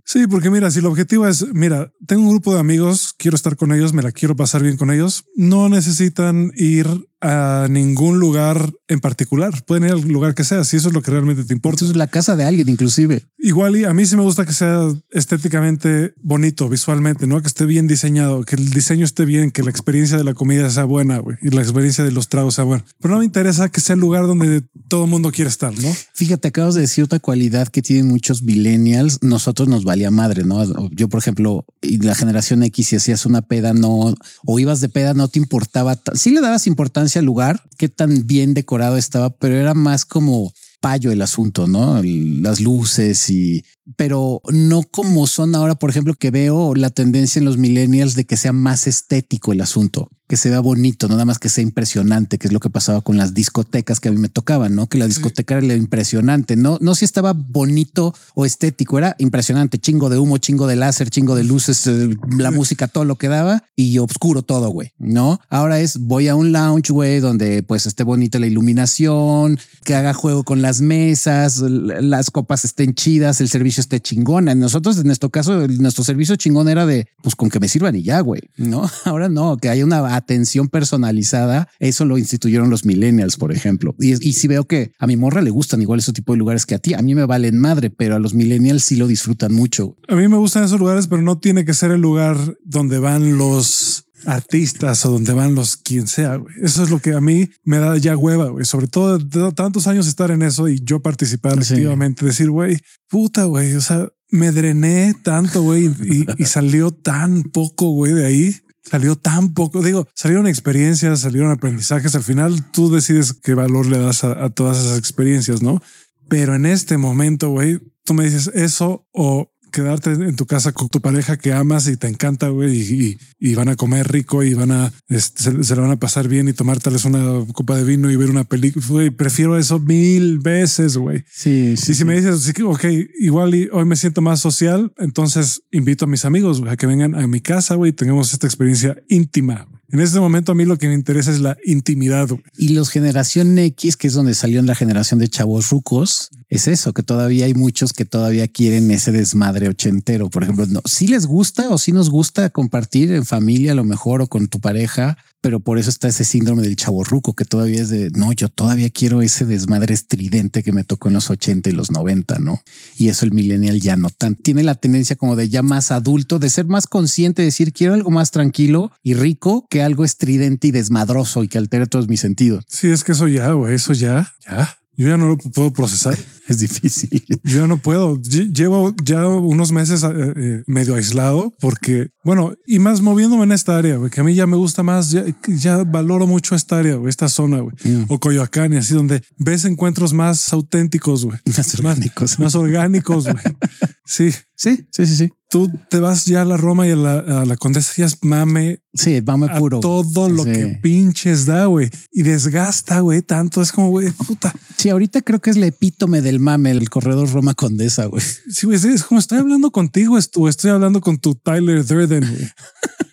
Sí, porque mira, si el objetivo es, mira, tengo un grupo de amigos, quiero estar con ellos, me la quiero pasar bien con ellos, no necesitan ir a ningún lugar en particular. Pueden ir al lugar que sea, si eso es lo que realmente te importa. Eso es la casa de alguien, inclusive. Igual y a mí sí me gusta que sea estéticamente bonito, visualmente, ¿no? Que esté bien diseñado, que el diseño esté bien, que la experiencia de la comida sea buena, güey, y la experiencia de los tragos sea buena. Pero no me interesa que sea el lugar donde todo el mundo quiere estar, ¿no? Fíjate, acabas de decir otra cualidad que tienen muchos millennials. Nosotros nos valía madre, ¿no? Yo, por ejemplo, y la generación X, si hacías una peda, no, o ibas de peda, no te importaba. Sí le dabas importancia lugar, qué tan bien decorado estaba, pero era más como payo el asunto, ¿no? Las luces y, pero no como son ahora, por ejemplo, que veo la tendencia en los millennials de que sea más estético el asunto que se vea bonito, no nada más que sea impresionante, que es lo que pasaba con las discotecas que a mí me tocaban, ¿no? Que la discoteca era impresionante, no, no si estaba bonito o estético, era impresionante, chingo de humo, chingo de láser, chingo de luces, eh, la música, todo lo que daba y oscuro todo, güey, ¿no? Ahora es voy a un lounge, güey, donde pues esté bonita la iluminación, que haga juego con las mesas, las copas estén chidas, el servicio servicio esté chingona. Nosotros, en nuestro caso, nuestro servicio chingón era de, pues con que me sirvan y ya, güey. No, ahora no, que haya una atención personalizada. Eso lo instituyeron los millennials, por ejemplo. Y, y si veo que a mi morra le gustan igual ese tipo de lugares que a ti, a mí me valen madre, pero a los millennials sí lo disfrutan mucho. A mí me gustan esos lugares, pero no tiene que ser el lugar donde van los artistas o donde van los quien sea. Eso es lo que a mí me da ya hueva, güey. Sobre todo de tantos años estar en eso y yo participar activamente, decir, güey, puta, güey. O sea, me drené tanto, güey, y, salió tan poco, güey, de ahí. Salió tan poco. Digo, salieron experiencias, salieron aprendizajes. Al final tú decides qué valor le das a, a todas esas experiencias, no? Pero en este momento, güey, tú me dices eso o quedarte en tu casa con tu pareja que amas y te encanta, güey, y, van a comer rico y van a, este, se, se, lo van a pasar bien y tomárteles una copa de vino y ver una película. Güey, prefiero eso mil veces, güey. Sí, sí. Y si me dices, ok, igual y hoy me siento más social, entonces invito a mis amigos a que vengan a mi casa, güey, y tengamos esta experiencia íntima. En este momento a mí lo que me interesa es la intimidad. Y los generación X, que es donde salió en la generación de chavos rucos, es eso, que todavía hay muchos que todavía quieren ese desmadre ochentero. Por ejemplo, no, si les gusta o si nos gusta compartir en familia a lo mejor o con tu pareja, pero por eso está ese síndrome del chavo ruco que todavía es de no, yo todavía quiero ese desmadre estridente que me tocó en los 80 y los 90, no? Y eso el millennial ya no tan tiene la tendencia como de ya más adulto, de ser más consciente, de decir quiero algo más tranquilo y rico que algo estridente y desmadroso y que altere todos mis sentidos. Sí, es que eso ya, güey, eso ya, ya. Yo ya no lo puedo procesar. Es difícil. Yo ya no puedo. Llevo ya unos meses eh, eh, medio aislado porque, bueno, y más moviéndome en esta área, que a mí ya me gusta más, ya, valoro mucho esta área, esta zona, güey. Mm. O Coyoacán y así donde ves encuentros más auténticos, güey. Más orgánicos. Más, orgánicos, güey. Sí. Sí, sí, sí, sí. Tú te vas ya a la Roma y a la, Condesa y es mame. Sí, mame puro. Todo lo que pinches da, güey. Y desgasta, güey, tanto. Es como, güey, puta. Sí, ahorita creo que es la epítome del mame, el corredor Roma Condesa, güey. Sí, güey, es como estoy hablando contigo, o estoy hablando con tu Tyler Durden, güey.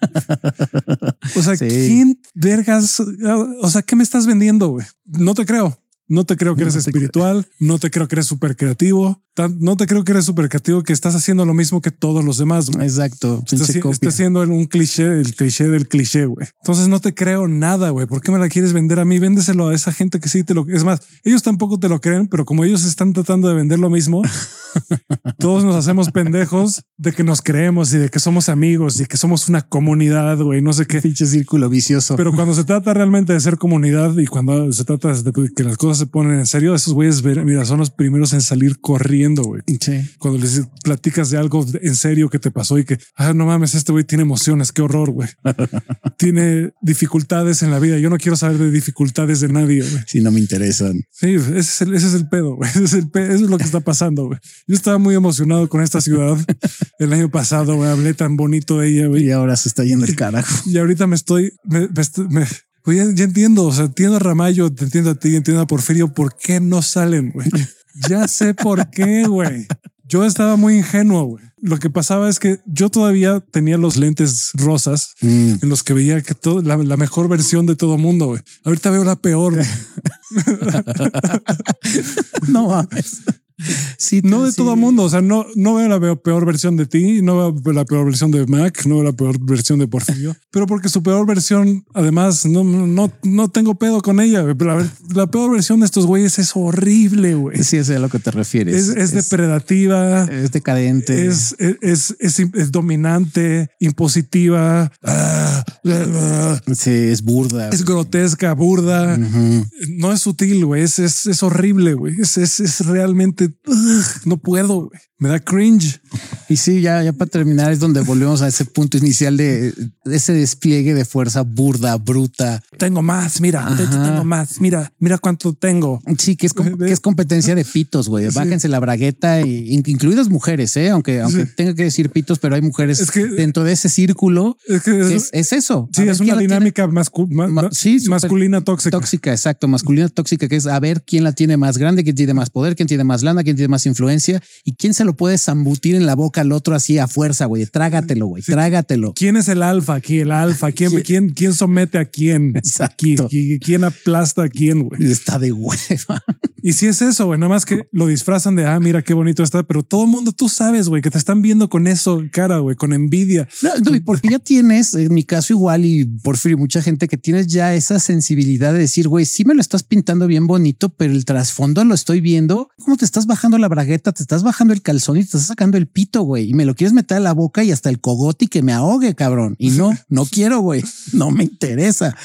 o sea, ¿quién vergas? O sea, ¿qué me estás vendiendo, güey? No te creo. No te creo que eres espiritual, no te creo que eres súper creativo, no te creo que eres súper creativo, que estás haciendo lo mismo que todos los demás. Exacto. Estás, haciendo un cliché, el cliché del cliché, güey. Entonces no te creo nada, güey. ¿Por qué me la quieres vender a mí? Véndeselo a esa gente que sí te lo... Es más, ellos tampoco te lo creen, pero como ellos están tratando de vender lo mismo, todos nos hacemos pendejos de que nos creemos y de que somos amigos y que somos una comunidad, güey. No sé qué. Pinche círculo vicioso. Pero cuando se trata realmente de ser comunidad y cuando se trata de que las cosas se ponen en serio, esos güeyes, mira, son los primeros en salir corriendo, güey. Cuando les platicas de algo en serio que te pasó y que, ah, no mames, este güey tiene emociones, qué horror, güey. tiene dificultades en la vida. Yo no quiero saber de dificultades de nadie, güey. Si no me interesan. Sí, ese es el, ese es el pedo, güey. Ese es el pedo. Eso es lo que está pasando, güey. Yo estaba muy emocionado con esta ciudad el año pasado, güey. Hablé tan bonito de ella, güey. Y ahora se está yendo el carajo. Y ahorita me estoy, me, me, pues ya, entiendo, o sea, entiendo a Ramayo, te entiendo a ti, entiendo a Porfirio, ¿por qué no salen, güey? Ya sé por qué, güey. Yo estaba muy ingenuo, güey. Lo que pasaba es que yo todavía tenía los lentes rosas mm. en los que veía que todo la, mejor versión de todo mundo. Güey. Ahorita veo la peor. no mames. Sí, no de todo mundo. O sea, no, no veo la peor versión de ti, no veo la peor versión de Mac, no veo la peor versión de Porfirio, pero porque su peor versión, además, no, no, no tengo pedo con ella. La, peor versión de estos güeyes es horrible, güey. Sí, es a lo que te refieres. Es, depredativa. Es decadente. Es, es, es, dominante, impositiva. sí, es burda. Es grotesca, burda. No es sutil, güey. Es, es, horrible, güey. Es, es, realmente no puedo, me da cringe. Y sí, ya, ya para terminar es donde volvemos a ese punto inicial de, ese despliegue de fuerza burda, bruta. Tengo más, mira, tengo más, mira, mira cuánto tengo. Sí, que es, que es competencia de pitos, güey. Bájense la bragueta, y, incluidas mujeres, ¿eh? aunque, aunque tenga que decir pitos, pero hay mujeres que, dentro de ese círculo. Es, que es, eso. Sí, es una dinámica masculina tóxica. Tóxica, exacto. Masculina tóxica, que es a ver quién la tiene más grande, quién tiene más poder, quién tiene más lana, quién tiene más influencia y quién se lo puede zambutir en la boca al otro así a fuerza, güey. Trágatelo, güey. Trágatelo. ¿Quién es el alfa aquí? El alfa. ¿Quién, ¿Quién, quién somete a quién? Exacto. ¿Quién, aplasta a quién, güey? Está de hueva. Y si es eso, güey, nada más que lo disfrazan de, ah, mira qué bonito está, pero todo el mundo tú sabes, güey, que te están viendo con eso cara, güey, con envidia. No, y porque ya tienes, en mi caso igual y por fin mucha gente que tienes ya esa sensibilidad de decir, güey, sí me lo estás pintando bien bonito, pero el trasfondo lo estoy viendo. ¿Cómo te estás bajando la bragueta? Te estás bajando el calzón y te estás sacando el pito, güey, y me lo quieres meter a la boca y hasta el cogote y que me ahogue, cabrón. Y no, no quiero, güey, no me interesa.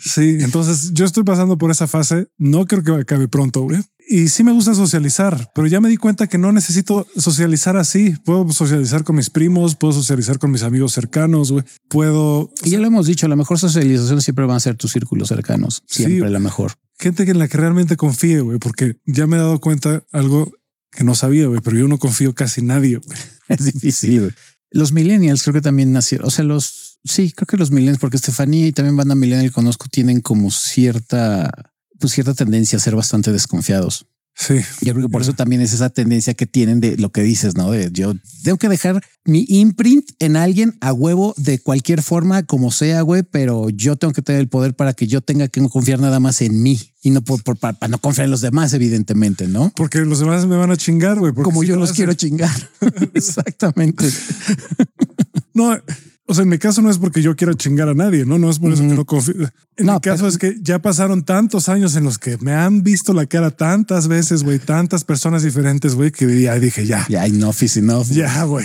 Sí, entonces yo estoy pasando por esa fase. No creo que acabe pronto, güey. Y sí me gusta socializar, pero ya me di cuenta que no necesito socializar así. Puedo socializar con mis primos, puedo socializar con mis amigos cercanos, güey. Puedo... Y ya lo hemos dicho, la mejor socialización siempre van a ser tus círculos cercanos. Siempre la mejor. Gente en la que realmente confíe, güey, porque ya me he dado cuenta algo que no sabía, güey, pero yo no confío casi nadie. Güey. Es difícil. Güey. Los millennials creo que también nacieron, o sea, los sí, creo que los millennials, porque Estefanía y también banda millennial conozco, tienen como cierta, pues cierta tendencia a ser bastante desconfiados. Sí. Yo creo que por eso también es esa tendencia que tienen de lo que dices, ¿no? De yo tengo que dejar mi imprint en alguien a huevo de cualquier forma, como sea, güey, pero yo tengo que tener el poder para que yo tenga que confiar nada más en mí y no por, para, no confiar en los demás, evidentemente, ¿no? Porque los demás me van a chingar, güey. Como yo los quiero chingar. Exactamente. no, o sea, en mi caso no es porque yo quiera chingar a nadie, no, no es por eso que no confío. En mi caso es que ya pasaron tantos años en los que me han visto la cara tantas veces, güey, tantas personas diferentes, güey, que ya dije ya. Ya, enough is enough. Ya, güey.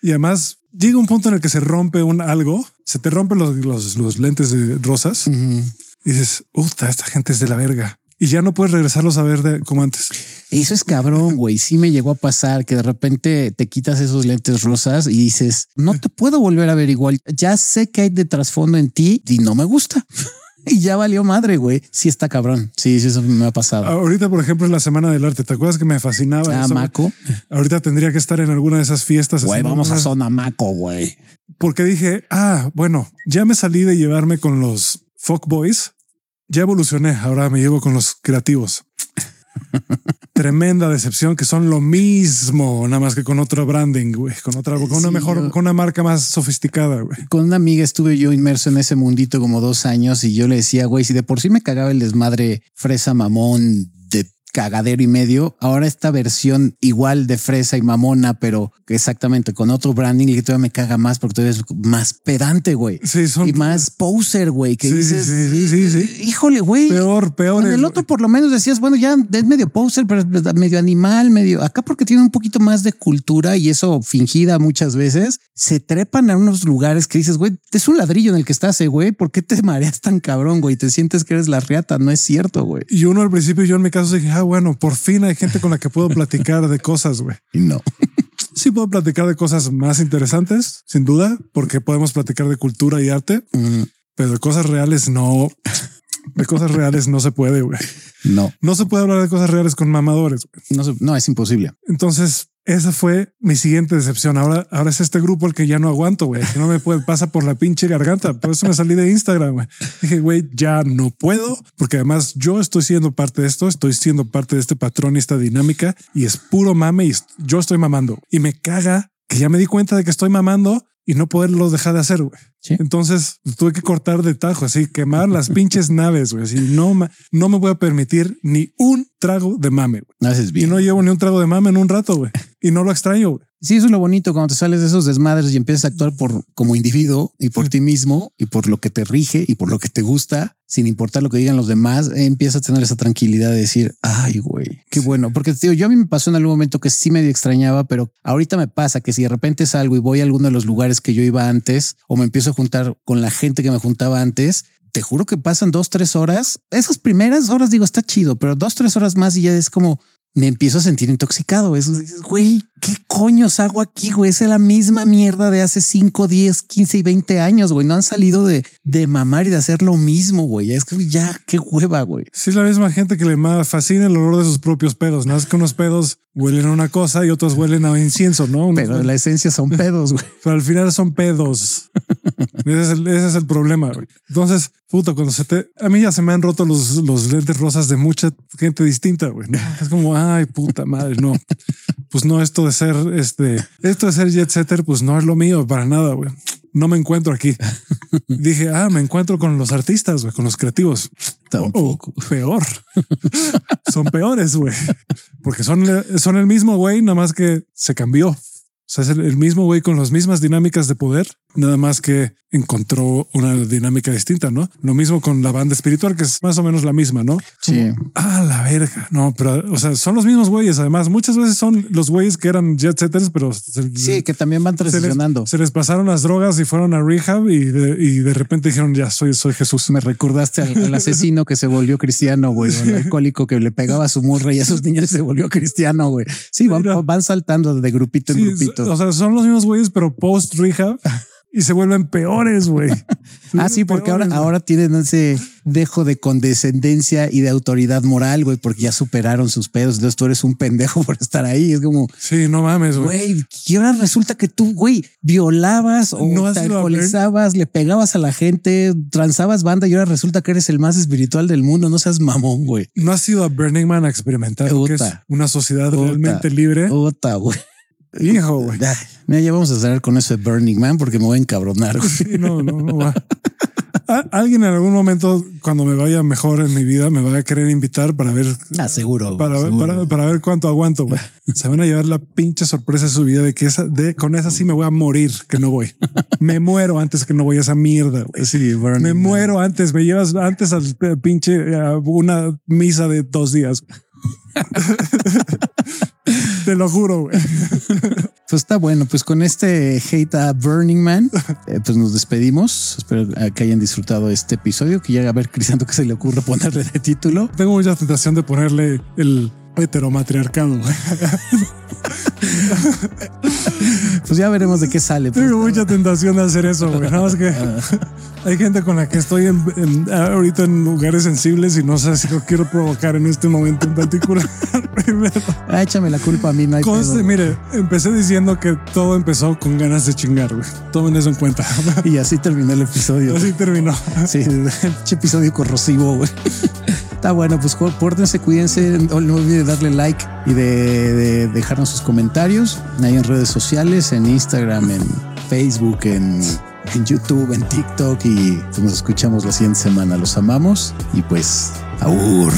y además llega un punto en el que se rompe un algo, se te rompen los, los, lentes de rosas y dices, puta, esta gente es de la verga y ya no puedes regresarlos a ver de, como antes. Eso es cabrón, güey. Sí me llegó a pasar que de repente te quitas esos lentes rosas y dices, no te puedo volver a ver igual. Ya sé que hay de trasfondo en ti y no me gusta. y ya valió madre, güey. Sí está cabrón. Sí, sí, eso me ha pasado. Ahorita, por ejemplo, es la Semana del Arte. ¿Te acuerdas que me fascinaba? Ah, Maco. Ahorita tendría que estar en alguna de esas fiestas. Güey, vamos a zona Maco, güey. Porque dije, ah, bueno, ya me salí de llevarme con los folk boys ya evolucioné, ahora me llevo con los creativos. Tremenda decepción que son lo mismo, nada más que con otro branding, güey, con otra, con una mejor, con una marca más sofisticada. Güey. Con una amiga estuve yo inmerso en ese mundito como dos años y yo le decía, güey, si de por sí me cagaba el desmadre fresa mamón cagadero y medio. Ahora esta versión igual de fresa y mamona, pero exactamente con otro branding y que todavía me caga más porque todavía es más pedante, güey. Sí, son... Y más poser, güey. Que sí, dices, sí, sí, sí, híjole, güey. Peor, peor. En el otro por lo menos decías, bueno, ya es medio poser, pero es medio animal, medio acá porque tiene un poquito más de cultura y eso fingida muchas veces. Se trepan a unos lugares que dices, güey, es un ladrillo en el que estás, eh, güey. ¿Por qué te mareas tan cabrón, güey? Te sientes que eres la riata. No es cierto, güey. Y uno al principio, yo en mi caso dije, ah, bueno, por fin hay gente con la que puedo platicar de cosas, güey. Y no. Sí puedo platicar de cosas más interesantes, sin duda, porque podemos platicar de cultura y arte, pero de cosas reales no. De cosas reales no se puede, güey. No. No se puede hablar de cosas reales con mamadores. No, no, es imposible. Entonces, esa fue mi siguiente decepción. Ahora, ahora es este grupo el que ya no aguanto, güey. No me puede, pasa por la pinche garganta. Por eso me salí de Instagram, güey. Dije, güey, ya no puedo, porque además yo estoy siendo parte de esto, estoy siendo parte de este patrón y esta dinámica y es puro mame y yo estoy mamando. Y me caga que ya me di cuenta de que estoy mamando y no poderlo dejar de hacer, güey. Entonces tuve que cortar de tajo, así quemar las pinches naves, güey. Así no, no me voy a permitir ni un trago de mame. Güey. Y no llevo ni un trago de mame en un rato, güey. Y no lo extraño. Güey. Sí, eso es lo bonito cuando te sales de esos desmadres y empiezas a actuar por como individuo y por ti mismo y por lo que te rige y por lo que te gusta, sin importar lo que digan los demás, empiezas a tener esa tranquilidad de decir, ay, güey, qué bueno. Porque tío, yo a mí me pasó en algún momento que sí me extrañaba, pero ahorita me pasa que si de repente salgo y voy a alguno de los lugares que yo iba antes o me empiezo a juntar con la gente que me juntaba antes, te juro que pasan dos, tres horas. Esas primeras horas digo, está chido, pero dos, tres horas más y ya es como, me empiezo a sentir intoxicado. Eso dices, güey, ¿qué coños hago aquí, güey? Es la misma mierda de hace 5, 10, 15 y 20 años, güey. No han salido de, de mamar y de hacer lo mismo, güey. Es que ya, qué hueva, güey. Sí, es la misma gente que le fascina el olor de sus propios pedos. No es que unos pedos huelen a una cosa y otros huelen a incienso, ¿no? Pero la esencia son pedos, güey. Pero al final son pedos. Ese es el, ese es el problema. güey. Entonces, puta, cuando se te, a mí ya se me han roto los, los lentes rosas de mucha gente distinta. güey. ¿no? Es como, ay, puta madre, no. Pues no, esto de ser este, esto de ser jet setter, pues no es lo mío para nada. güey. No me encuentro aquí. Dije, ah, me encuentro con los artistas, güey, con los creativos. Tampoco. O peor. son peores, güey. Porque son, son el mismo güey, nada más que se cambió. O sea, es el, el mismo güey con las mismas dinámicas de poder, nada más que encontró una dinámica distinta, ¿no? Lo mismo con la banda espiritual, que es más o menos la misma, ¿no? Sí. Ah, la verga. No, pero, o sea, son los mismos güeyes. Además, muchas veces son los güeyes que eran jet setters, pero se, Sí, que también van se les, transicionando. se les pasaron las drogas y fueron a rehab y de, y de repente dijeron, ya soy, soy Jesús. Me recordaste al, al asesino que se volvió cristiano, güey, el alcohólico que le pegaba a su morra y a sus niños se volvió cristiano, güey. Sí, van, Mira. van saltando de grupito en Sí, grupito. o sea, son los mismos güeyes, pero post rehab y se vuelven peores, güey. Ah, sí, porque ahora, ahora tienen ese dejo de condescendencia y de autoridad moral, güey, porque ya superaron sus pedos. Entonces tú eres un pendejo por estar ahí. Es como, Sí, no mames, güey. güey, y ahora resulta que tú, güey, violabas o ¿No alcoholizabas, le pegabas a la gente, transabas banda y ahora resulta que eres el más espiritual del mundo. No seas mamón, güey. No has ido a Burning Man a experimentar que es una sociedad realmente libre. Güey. Hijo, güey. Mira, ya vamos a cerrar con eso de Burning Man porque me voy a encabronar. Sí, no, no, no va. Alguien en algún momento, cuando me vaya mejor en mi vida, me va a querer invitar para ver, Ah, seguro. para, ver- para, para ver cuánto aguanto. güey. Se van a llevar la pinche sorpresa de su vida de que esa, de con esa sí me voy a morir, que no voy. Me muero antes que no voy a esa mierda. güey. Sí, Burning Me Man. muero antes, me llevas antes al p- pinche a una misa de dos días. Te lo juro, güey. Pues está bueno, pues con este hate a Burning Man, eh, pues nos despedimos. Espero que hayan disfrutado este episodio, que ya a ver Crisanto que se le ocurre ponerle de título. Tengo mucha tentación de ponerle el heteromatriarcado. Pues ya veremos de qué sale. pues. Tengo mucha tentación de hacer eso, güey. Nada más que hay gente con la que estoy en, en- ahorita en lugares sensibles y no sé si lo quiero provocar en este momento en particular. Primero, Ah, échame la culpa a mí, no hay conste, pedo. mire, empecé diciendo que todo empezó con ganas de chingar, güey. Tomen eso en cuenta. Y así terminó el episodio. Así terminó. Sí, episodio corrosivo, güey. Está bueno, pues pórtense, cuídense. No, no olviden darle like y de, de dejarnos sus comentarios ahí en redes sociales, en Instagram, en Facebook, en, en YouTube, en TikTok. Y pues nos escuchamos la siguiente semana. Los amamos y pues, aur.